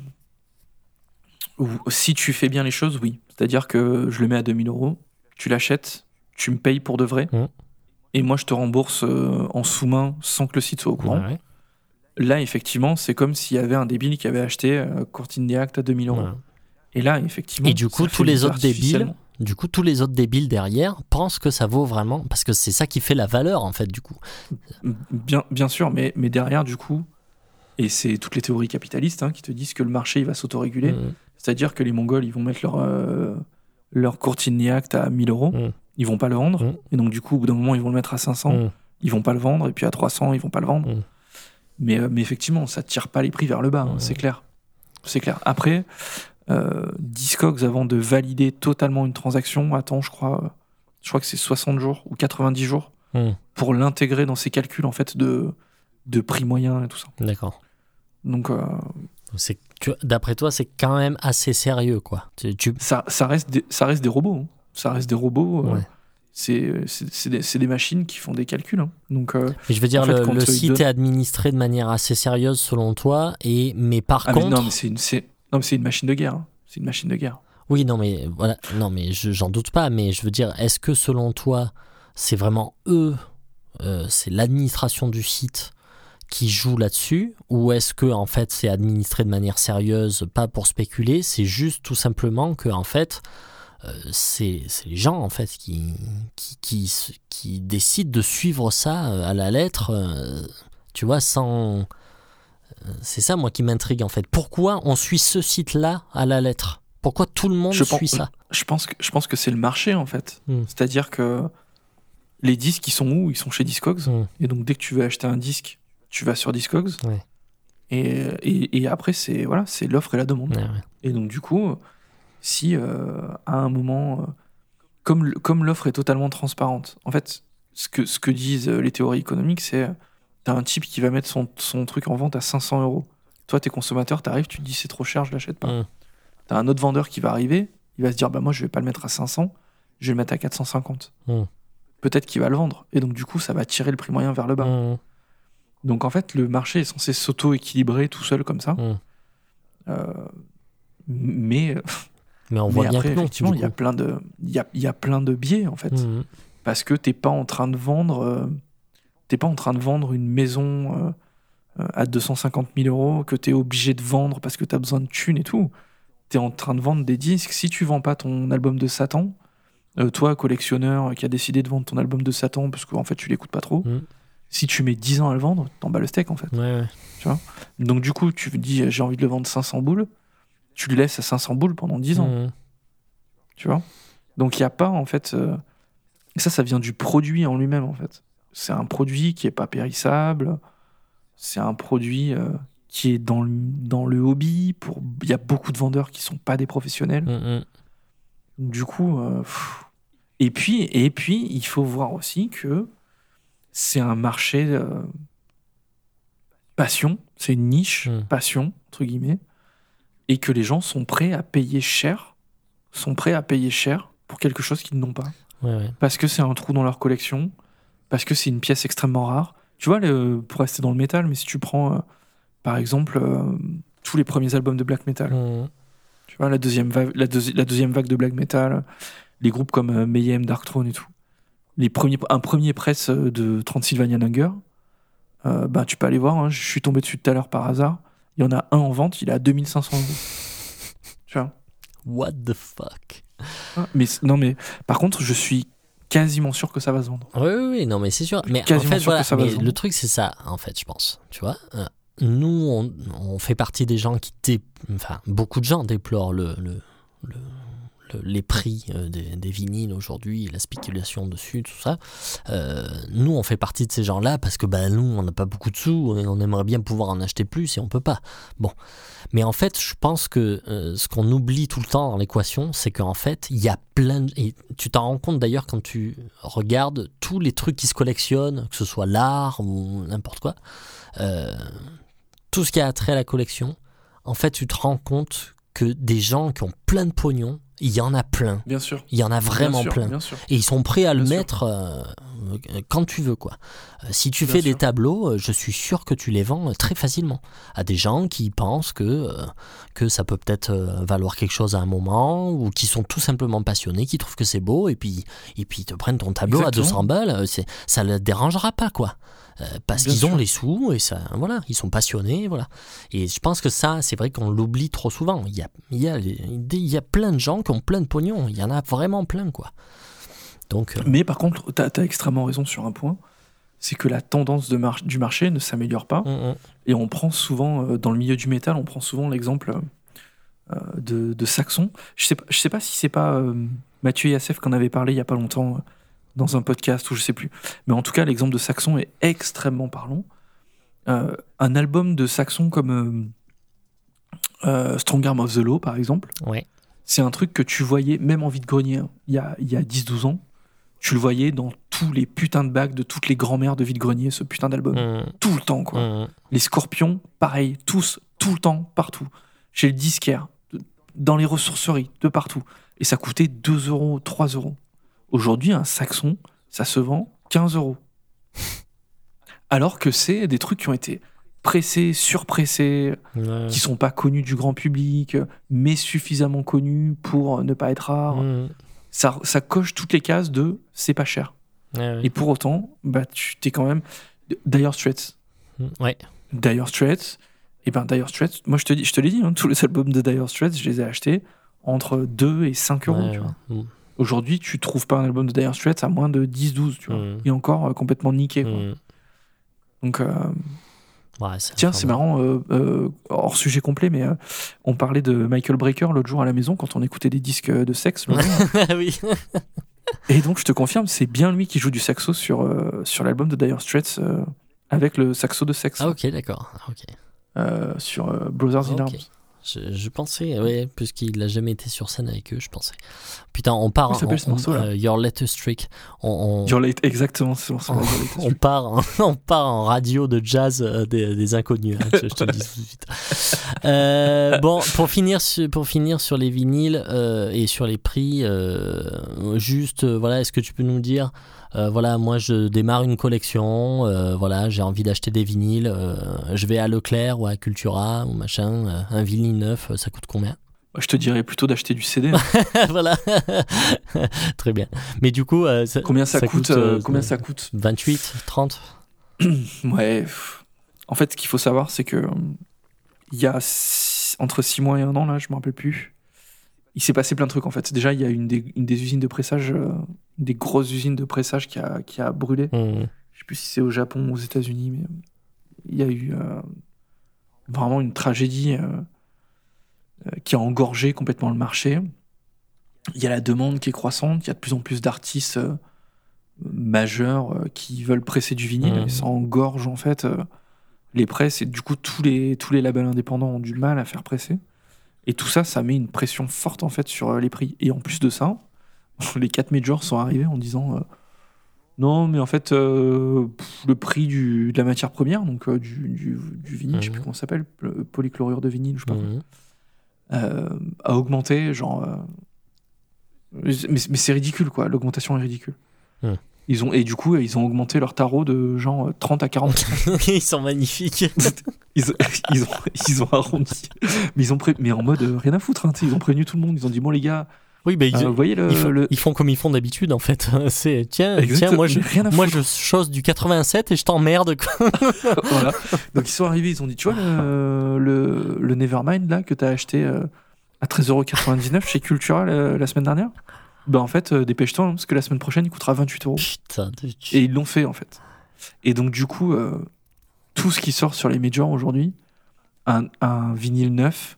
Si tu fais bien les choses, oui. C'est-à-dire que je le mets à 2000 euros, tu l'achètes, tu me payes pour de vrai, Mhm. et moi je te rembourse euh, en sous-main sans que le site soit au courant. Ouais, Là, effectivement, c'est comme s'il y avait un débile qui avait acheté euh, Courtine à 2000 euros. Et là, effectivement. Et du coup, tous les autres débiles, du coup, tous les autres débiles derrière pensent que ça vaut vraiment, parce que c'est ça qui fait la valeur en fait, du coup. Bien, bien sûr, mais, mais derrière, du coup, et c'est toutes les théories capitalistes hein, qui te disent que le marché il va s'autoréguler. Mm. C'est-à-dire que les Mongols, ils vont mettre leur, euh, leur Courtine Act à 1000 euros. Mm. Ils vont pas le vendre. Mm. Et donc, du coup, au bout d'un moment, ils vont le mettre à 500. Mm. Ils vont pas le vendre. Et puis à 300, ils vont pas le vendre. Mais, euh, mais effectivement, ça tire pas les prix vers le bas. hein. C'est clair. C'est clair. Après, euh, Discogs, avant de valider totalement une transaction, attend, je crois, je crois que c'est 60 jours ou 90 jours Mm. pour l'intégrer dans ses calculs en fait de, de prix moyen et tout ça. D'accord. Donc euh, C'est, d'après toi, c'est quand même assez sérieux, quoi. Tu, tu- ça, ça, reste des, ça reste des robots. hein. Ça reste des robots. euh, Ouais. C'est c'est- des, des machines qui font des calculs. hein. Donc, euh, je veux dire, En fait, le, site est administré de manière assez sérieuse selon toi, et mais par ah, contre, non, mais c'est une, c'est- non, mais c'est une machine de guerre. hein. C'est une machine de guerre. oui, non, mais voilà, non, mais je- j'en doute pas, mais je veux dire, est-ce que selon toi, c'est vraiment eux, euh, c'est l'administration du site qui joue là-dessus, ou est-ce que en fait c'est administré de manière sérieuse, pas pour spéculer, c'est juste tout simplement que en fait euh, c'est c'est les gens en fait qui, qui, qui, qui décident de suivre ça euh, à la lettre, euh, tu vois, sans... euh, C'est ça moi qui m'intrigue en fait. Pourquoi on suit ce site-là à la lettre? Pourquoi tout le monde Je suit pense- ça? Je pense que, je pense que c'est le marché, en fait. Hmm. C'est-à-dire que les disques, ils sont où? Ils sont chez Discogs. Hmm. Et donc, dès que tu veux acheter un disque, tu vas sur Discogs. Ouais. Et, et, et après, c'est voilà, c'est l'offre et la demande. Ouais, ouais. Et donc, du coup, si euh, à un moment, euh, comme, comme l'offre est totalement transparente, en fait, ce que, ce que disent euh, les théories économiques, c'est t'as un type qui va mettre son, son truc en vente à 500 euros. Toi, t'es consommateur, t'arrives, tu te dis c'est trop cher, je l'achète pas. Hmm. T'as un autre vendeur qui va arriver, il va se dire bah moi je vais pas le mettre à 500, je vais le mettre à 450. Hmm. Peut-être qu'il va le vendre. Et donc, du coup, ça va tirer le prix moyen vers le bas. Hmm. Donc, en fait, le marché est censé s'auto-équilibrer tout seul comme ça. Euh, mais Mais on mais voit bien après, que non. effectivement, il y a plein de, il y a, il y a plein de biais en fait, Hmm. parce que t'es pas en train de vendre, euh, t'es pas en train de vendre une maison euh, euh, à 250 000 euros que t'es obligé de vendre parce que t'as besoin de thunes et tout. T'es en train de vendre des disques. Si tu vends pas ton album de Satan, euh, toi collectionneur qui a décidé de vendre ton album de Satan parce qu'en fait tu l'écoutes pas trop, Mm. si tu mets 10 ans à le vendre, t'en bats le steak en fait. Ouais, ouais. Donc du coup, tu dis j'ai envie de le vendre 500 boules, tu le laisses à 500 boules pendant 10 ans Hmm. tu vois? Donc il n'y a pas en fait. euh, et ça, ça vient du produit en lui-même en fait. C'est un produit qui est pas périssable. C'est un produit euh, qui est dans le, dans le hobby. Pour il y a beaucoup de vendeurs qui sont pas des professionnels. Hmm. Donc, du coup, euh, et puis et puis il faut voir aussi que c'est un marché euh, passion. C'est une niche passion entre guillemets, et que les gens sont prêts à payer cher, sont prêts à payer cher pour quelque chose qu'ils n'ont pas. Ouais, ouais. parce que c'est un trou dans leur collection, parce que c'est une pièce extrêmement rare. Tu vois, le- pour rester dans le métal, mais si tu prends, euh, par exemple, euh, tous les premiers albums de black metal, tu vois, la deuxième, vague, la, deuxi- la deuxième vague de black metal, les groupes comme euh, Mayhem, Dark Throne et tout, les premiers, un premier press euh, de Transylvania Hunger, bah, tu peux aller voir, hein, je suis tombé dessus tout à l'heure par hasard, il y en a un en vente, il est à 2500 euros. tu vois What the fuck mais, non, mais par contre, je suis quasiment sûr que ça va se vendre. Oui, oui, oui, non, mais c'est sûr. Mais en fait, voilà, mais le truc, c'est ça, en fait, je pense. Tu vois, Euh, nous, on, on fait partie des gens qui, dé... enfin, beaucoup de gens déplorent le, le, le- le- les prix euh, des, des vinyles aujourd'hui, la spéculation dessus, tout ça. Euh, nous, on fait partie de ces gens-là parce que, bah, nous, on n'a pas beaucoup de sous et on aimerait bien pouvoir en acheter plus et on peut pas. Bon, mais en fait, je pense que euh, ce qu'on oublie tout le temps dans l'équation, c'est qu'en fait, il y a plein de... Et tu t'en rends compte d'ailleurs quand tu regardes tous les trucs qui se collectionnent, que ce soit l'art ou n'importe quoi, tout ce qui a trait à la collection, en fait, tu te rends compte que des gens qui ont plein de pognon, il y en a plein. Bien sûr. Il y en a vraiment sûr, plein. Et ils sont prêts à le sûr. mettre euh, quand tu veux, quoi. Euh, si tu Bien fais des tableaux, euh, je suis sûr que tu les vends très facilement à des gens qui pensent que, euh, que ça peut peut-être valoir quelque chose à un moment ou qui sont tout simplement passionnés, qui trouvent que c'est beau et puis, et puis ils te prennent ton tableau Exactement. à 200 balles. Ça ne dérangera pas, quoi. Euh, parce qu'ils ont les sous et ça, voilà, ils sont passionnés, voilà. Et je pense que ça, c'est vrai qu'on l'oublie trop souvent. Il y a, il y, a, il y a plein de gens qui ont plein de pognon. Il y en a vraiment plein, quoi. Donc, euh, Mais par contre, tu as, extrêmement raison sur un point, c'est que la tendance de mar- du marché ne s'améliore pas. hum, hum. Et on prend souvent, euh, dans le milieu du métal, on prend souvent l'exemple euh, de, de Saxon. Je sais pas, je sais pas si c'est pas euh, Mathieu Yassef qu'on avait parlé il y a pas longtemps dans un podcast ou je sais plus. Mais en tout cas, l'exemple de Saxon est extrêmement parlant. Euh, un album de Saxon comme euh, euh, Strong Arm of the Law, par exemple, Ouais. c'est un truc que tu voyais même en vide-grenier hein, il y a, a 10-12 ans. Tu le voyais dans tous les putains de bacs de toutes les grand-mères de vide-grenier, ce putain d'album. Hum, Tout le temps, quoi. hum. Les scorpions, pareil, tous, tout le temps, partout. Chez le disquaire, dans les ressourceries, de partout. Et ça coûtait 2 euros, 3 euros. Aujourd'hui, un Saxon, ça se vend 15 euros. Alors que c'est des trucs qui ont été pressés, surpressés, Ouais. qui sont pas connus du grand public, mais suffisamment connus pour ne pas être rares. Mhm. Ça, ça coche toutes les cases de c'est pas cher. Ouais, ouais. Et pour autant, bah, tu t'es quand même. Dire Straits. Mhm. Ouais. Dire Straits. Et ben Dire Straits, moi je te, dis, je te l'ai dit, hein, tous les albums de Dire Straits, je les ai achetés entre 2 et 5 euros. Ouais, tu vois. ouais. Aujourd'hui, tu trouves pas un album de Dire Straits à moins de 10-12, tu vois. Mhm. Et encore euh, complètement niqué. quoi. Mhm. Donc, euh, Ouais, tiens, c'est marrant, euh, euh, hors sujet complet, mais euh, on parlait de Michael Breaker l'autre jour à la maison quand on écoutait des disques de sexe. jour. oui. et donc, je te confirme, c'est bien lui qui joue du saxo sur, sur l'album de Dire Straits avec le saxo de sexe Ah ok, d'accord. Ok. euh, sur Brothers in Ok. Arms. Je, je pensais, ouais, puisqu'il a jamais été sur scène avec eux, je pensais. Putain, on part. S'appelle on- ce morceau-là on- euh, Your Latest Trick. On, on, Your Late- exactement, pour ça. on, on part, en, on part en radio de jazz euh, des, des inconnus. hein, je, je te le dis tout de suite. Euh, bon, pour finir, sur, pour finir sur les vinyles et sur les prix, juste, voilà, est-ce que tu peux nous dire, voilà, moi je démarre une collection, euh, voilà, j'ai envie d'acheter des vinyles, euh, je vais à Leclerc ou à Cultura ou machin, euh, un vinyle neuf, euh, ça coûte combien? Je te dirais plutôt d'acheter du CD. hein. Voilà, très bien. Mais du coup, euh, ça- combien ça, coûte, euh, euh, Combien ça coûte? 28, 30 Ouais. En fait, ce qu'il faut savoir, c'est que euh, il y a six- entre 6 mois et un an, là, je me rappelle plus. Il s'est passé plein de trucs en fait. Déjà, il y a une des, une des usines de pressage, euh, des grosses usines de pressage qui a, qui a brûlé. Hmm. Je sais plus si c'est au Japon ou aux États-Unis, mais il y a eu euh, vraiment une tragédie euh, qui a engorgé complètement le marché. Il y a la demande qui est croissante, il y a de plus en plus d'artistes majeurs qui veulent presser du vinyle et ça engorge en fait les presses et du coup tous les, tous les labels indépendants ont du mal à faire presser. Et tout ça, ça met une pression forte en fait sur euh, les prix. Et en plus de ça, les quatre majors sont arrivés en disant euh, non, mais en fait, euh, pff, le prix du, de la matière première, donc euh, du, du, du vinyle, je sais plus Mhm. comment ça s'appelle, le polychlorure de vinyle, je sais pas Mhm. a augmenté, genre. mais mais c'est ridicule, quoi. L'augmentation est ridicule. Ils ont, et du coup, ils ont augmenté leur tarot de genre euh, 30 à 40. Ils sont magnifiques. ils, ont, ils, ont, ils ont arrondi. Mais, ils ont pré- mais en mode euh, rien à foutre. hein, ils ont prévenu tout le monde. Ils ont dit Bon, les gars, Oui, bah, ils, euh, vous voyez le. ils font, le- ils font comme ils font d'habitude en fait. C'est tiens, tiens, moi je, rien moi je chose du 87 et je t'emmerde. voilà. Donc ils sont arrivés, ils ont dit, tu vois, le, le, le Nevermind là que t'as acheté euh, à 13,99€ chez Cultura la, la semaine dernière, bah en fait, euh, dépêche-toi hein, parce que la semaine prochaine il coûtera 28 euros. Putain, de- Et ils l'ont fait en fait. Et donc du coup, euh, tout ce qui sort sur les majors aujourd'hui, un, un vinyle neuf,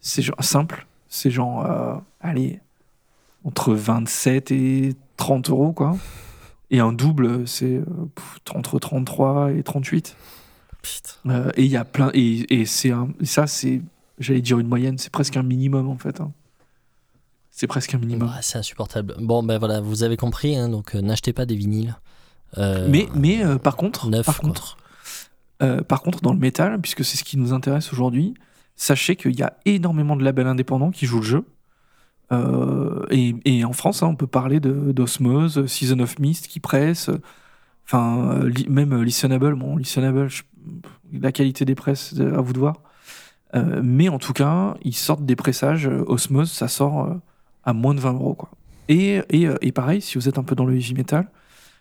c'est genre simple, c'est genre, euh, allez, entre 27 et 30 euros quoi. Et un double, c'est entre 33 et 38. putain. Et il y a plein et, et c'est ça c'est j'allais dire une moyenne c'est presque un minimum en fait hein. C'est presque un minimum Ouais, c'est insupportable. Bon, ben voilà, vous avez compris, hein, donc euh, n'achetez pas des vinyles. Euh, mais mais euh, par contre neuf, par contre par contre dans le métal puisque c'est ce qui nous intéresse aujourd'hui sachez qu'il y a énormément de labels indépendants qui jouent le jeu et, et en France hein, on peut parler d'Osmose Season of Mist qui presse enfin li- même Listenable bon Listenable je- la qualité des presses à vous de voir mais en tout cas, ils sortent des pressages. Osmose, ça sort à moins de 20 euros. Quoi. Et, et, euh, et pareil, si vous êtes un peu dans le heavy metal,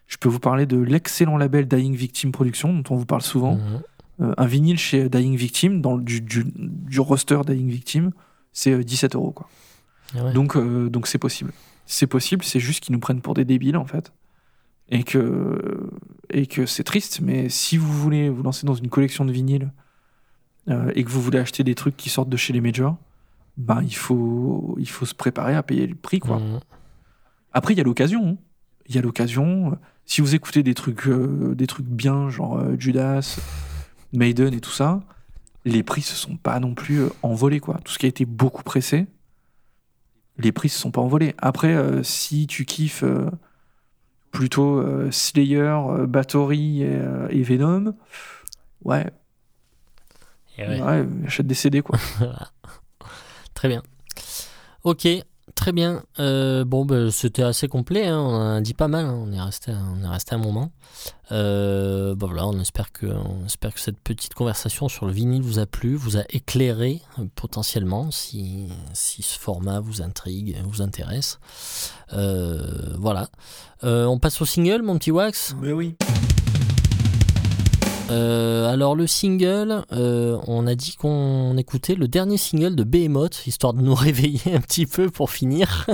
je peux vous parler de l'excellent label Dying Victim Production, dont on vous parle souvent. Mhm. Euh, un vinyle chez Dying Victim, dans du, du, du roster Dying Victim, c'est euh, 17 euros. Quoi. Ah ouais. Donc euh, donc c'est possible. C'est possible, c'est juste qu'ils nous prennent pour des débiles en fait. Et que, et que c'est triste, mais si vous voulez vous lancer dans une collection de vinyles euh, et que vous voulez acheter des trucs qui sortent de chez les majors, ben il faut, il faut se préparer à payer le prix. Quoi. Mhm. Après, il y a l'occasion. hein. Il y a l'occasion. Si vous écoutez des trucs, euh, des trucs bien, genre euh, Judas, Maiden et tout ça, les prix se sont pas non plus euh, envolés. Quoi. Tout ce qui a été beaucoup pressé, les prix se sont pas envolés. Après, euh, si tu kiffes euh, plutôt euh, Slayer, euh, Bathory et, euh, et Venom, ouais, Et ouais. ouais, achète des CD quoi. Très bien. Ok, Très bien. Euh, bon, ben, c'était assez complet. hein. On a dit pas mal. hein. On est resté, on est resté un moment. Euh, bon, voilà, on espère que, on espère que cette petite conversation sur le vinyle vous a plu, vous a éclairé euh, potentiellement si, si ce format vous intrigue, vous intéresse. Voilà. On passe au single, mon petit Wax? Mais oui. Euh, alors le single, euh, on a dit qu'on écoutait le dernier single de Behemoth, histoire de nous réveiller un petit peu pour finir.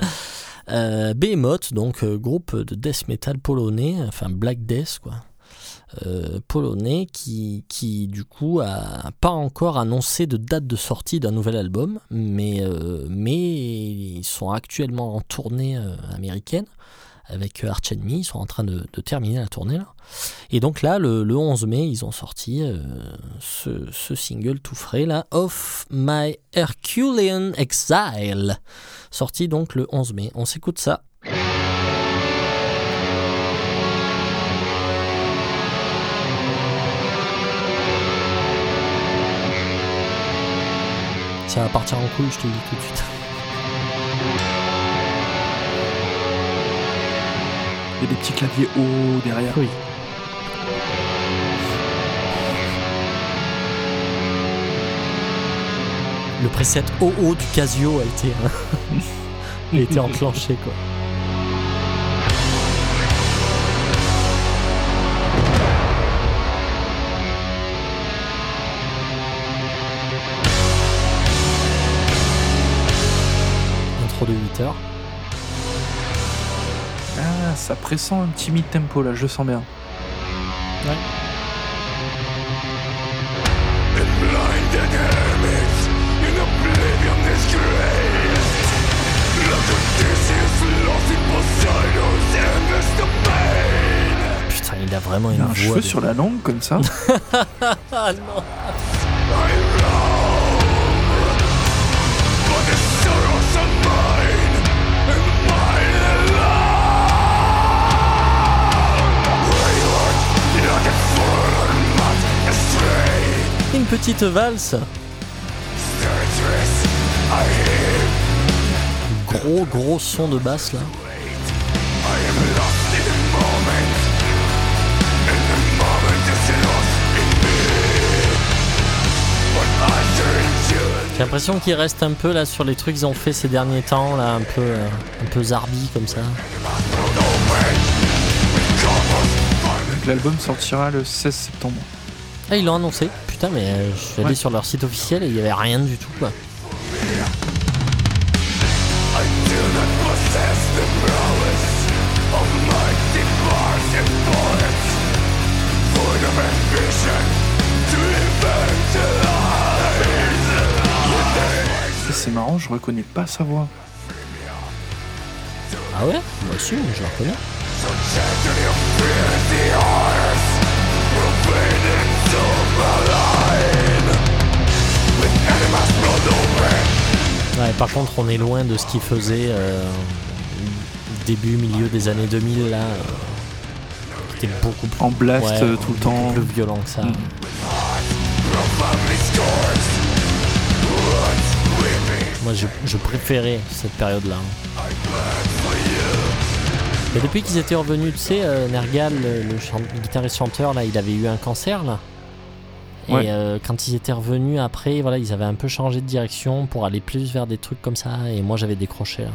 euh, Behemoth, donc groupe de death metal polonais, enfin black death quoi, polonais qui, du coup a pas encore annoncé de date de sortie d'un nouvel album, mais, ils sont actuellement en tournée américaine avec euh, Arch Enemy, ils sont en train de, terminer la tournée là. Et donc là, le, le 11 mai, ils ont sorti euh, ce, single tout frais là, Of My Herculean Exile, sorti donc le 11 mai. On s'écoute ça. Ça va partir en couille, je te dis tout de suite. Il y a des petits claviers hauts derrière. Oui. Le preset OO du Casio a été, a été enclenché quoi. Intro de 8 heures. Ah, ça pressent un petit mid-tempo là, je sens bien. Putain, il a vraiment Il une a un voix. cheveu de- sur la langue comme ça. Ah non. petite valse. Gros gros son de basse là. J'ai l'impression qu'il reste un peu là sur les trucs qu'ils ont fait ces derniers temps là, un peu euh, un peu zarbi comme ça. L'album sortira le 16 septembre. Ah ils l'ont annoncé. Putain mais euh, je suis allé Ouais. sur leur site officiel et il y avait rien du tout quoi. C'est marrant, je reconnais pas sa voix. Ah ouais? Moi aussi, je la reconnais. Ouais, par contre, on est loin de ce qu'ils faisaient euh, début, milieu des années 2000 là. euh, qui était beaucoup plus, En blast ouais, euh, tout le temps. plus violent que ça. Mm. Moi, je, je préférais cette période-là. Mais depuis qu'ils étaient revenus, tu sais, euh, Nergal, le, le chan- le guitariste-chanteur, là, il avait eu un cancer, là. Et Ouais. euh, quand ils étaient revenus après, voilà, ils avaient un peu changé de direction pour aller plus vers des trucs comme ça. Et moi, j'avais décroché, là.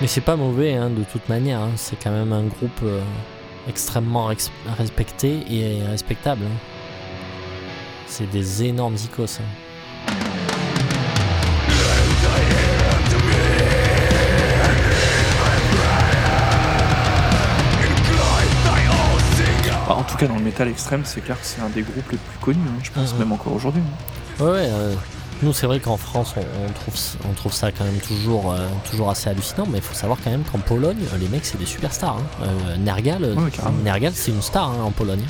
Mais c'est pas mauvais, hein, de toute manière. hein. C'est quand même un groupe euh, extrêmement respecté et respectable. hein. C'est des énormes icos. Cas, dans le métal extrême, c'est clair que c'est un des groupes les plus connus, hein, je pense, même encore aujourd'hui. hein. Ouais, ouais, euh, nous c'est vrai qu'en France on, on trouve, on trouve ça quand même toujours, euh, toujours assez hallucinant, mais il faut savoir quand même qu'en Pologne, les mecs c'est des superstars. Hein. Euh, Nergal, Ouais. Nergal c'est une star hein, en Pologne.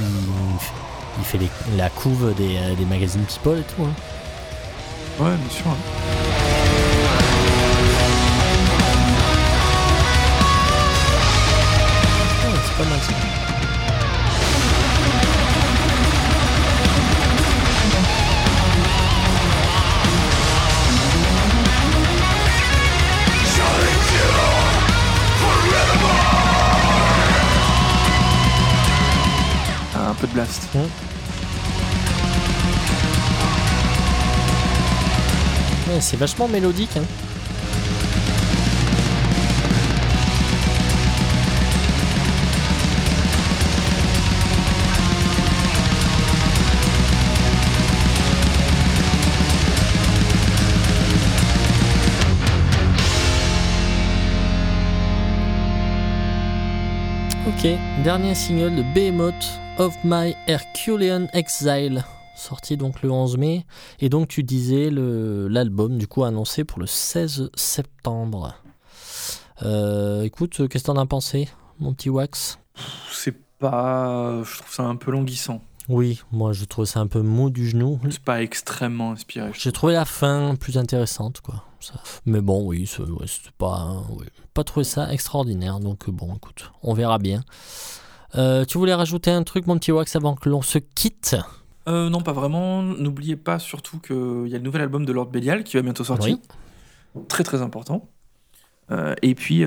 Il, il fait les- la couve des, euh, des magazines People et tout. Ouais, bien sûr. Ouais, c'est vachement mélodique. hein. Ok, dernier single de Behemoth of My Herculean Exile, sorti donc le 11 mai. Et donc tu disais l'album du coup annoncé pour le 16 septembre. Euh, écoute, qu'est-ce que t'en as pensé, mon petit Wax? C'est pas. Je trouve ça un peu languissant. Oui, moi je trouve ça un peu mou du genou. C'est pas extrêmement inspiré. J'ai trouvé la fin plus intéressante, quoi. Ça. Mais bon, oui, c'est ouais, pas, oui, pas trouvé ça extraordinaire. Donc bon, écoute, on verra bien. Euh, tu voulais rajouter un truc, mon petit Wax, avant que l'on se quitte Euh, non, pas vraiment. N'oubliez pas surtout qu'il y a le nouvel album de Lord Belial qui va bientôt sortir. Très très important. Euh, et puis,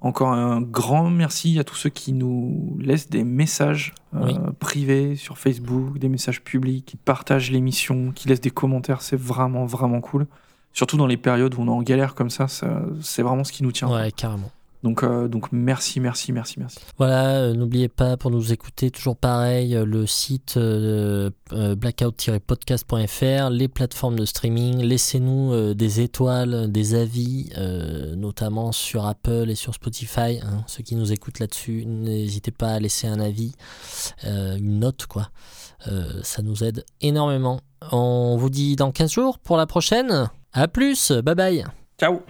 encore un grand merci à tous ceux qui nous laissent des messages Oui. privés sur Facebook, des messages publics, qui partagent l'émission, qui laissent des commentaires. C'est vraiment vraiment cool. Surtout dans les périodes où on est en galère comme ça, ça- c'est vraiment ce qui nous tient. Ouais, carrément. Donc, euh, donc merci, merci, merci, merci. Voilà, euh, n'oubliez pas pour nous écouter, toujours pareil, euh, le site euh, euh, blackout-podcast.fr, les plateformes de streaming. Laissez-nous euh, des étoiles, des avis, euh, notamment sur Apple et sur Spotify. hein. ceux qui nous écoutent là-dessus, n'hésitez pas à laisser un avis, euh, une note, quoi. Euh, ça nous aide énormément. On vous dit dans 15 jours pour la prochaine. À plus, bye bye. Ciao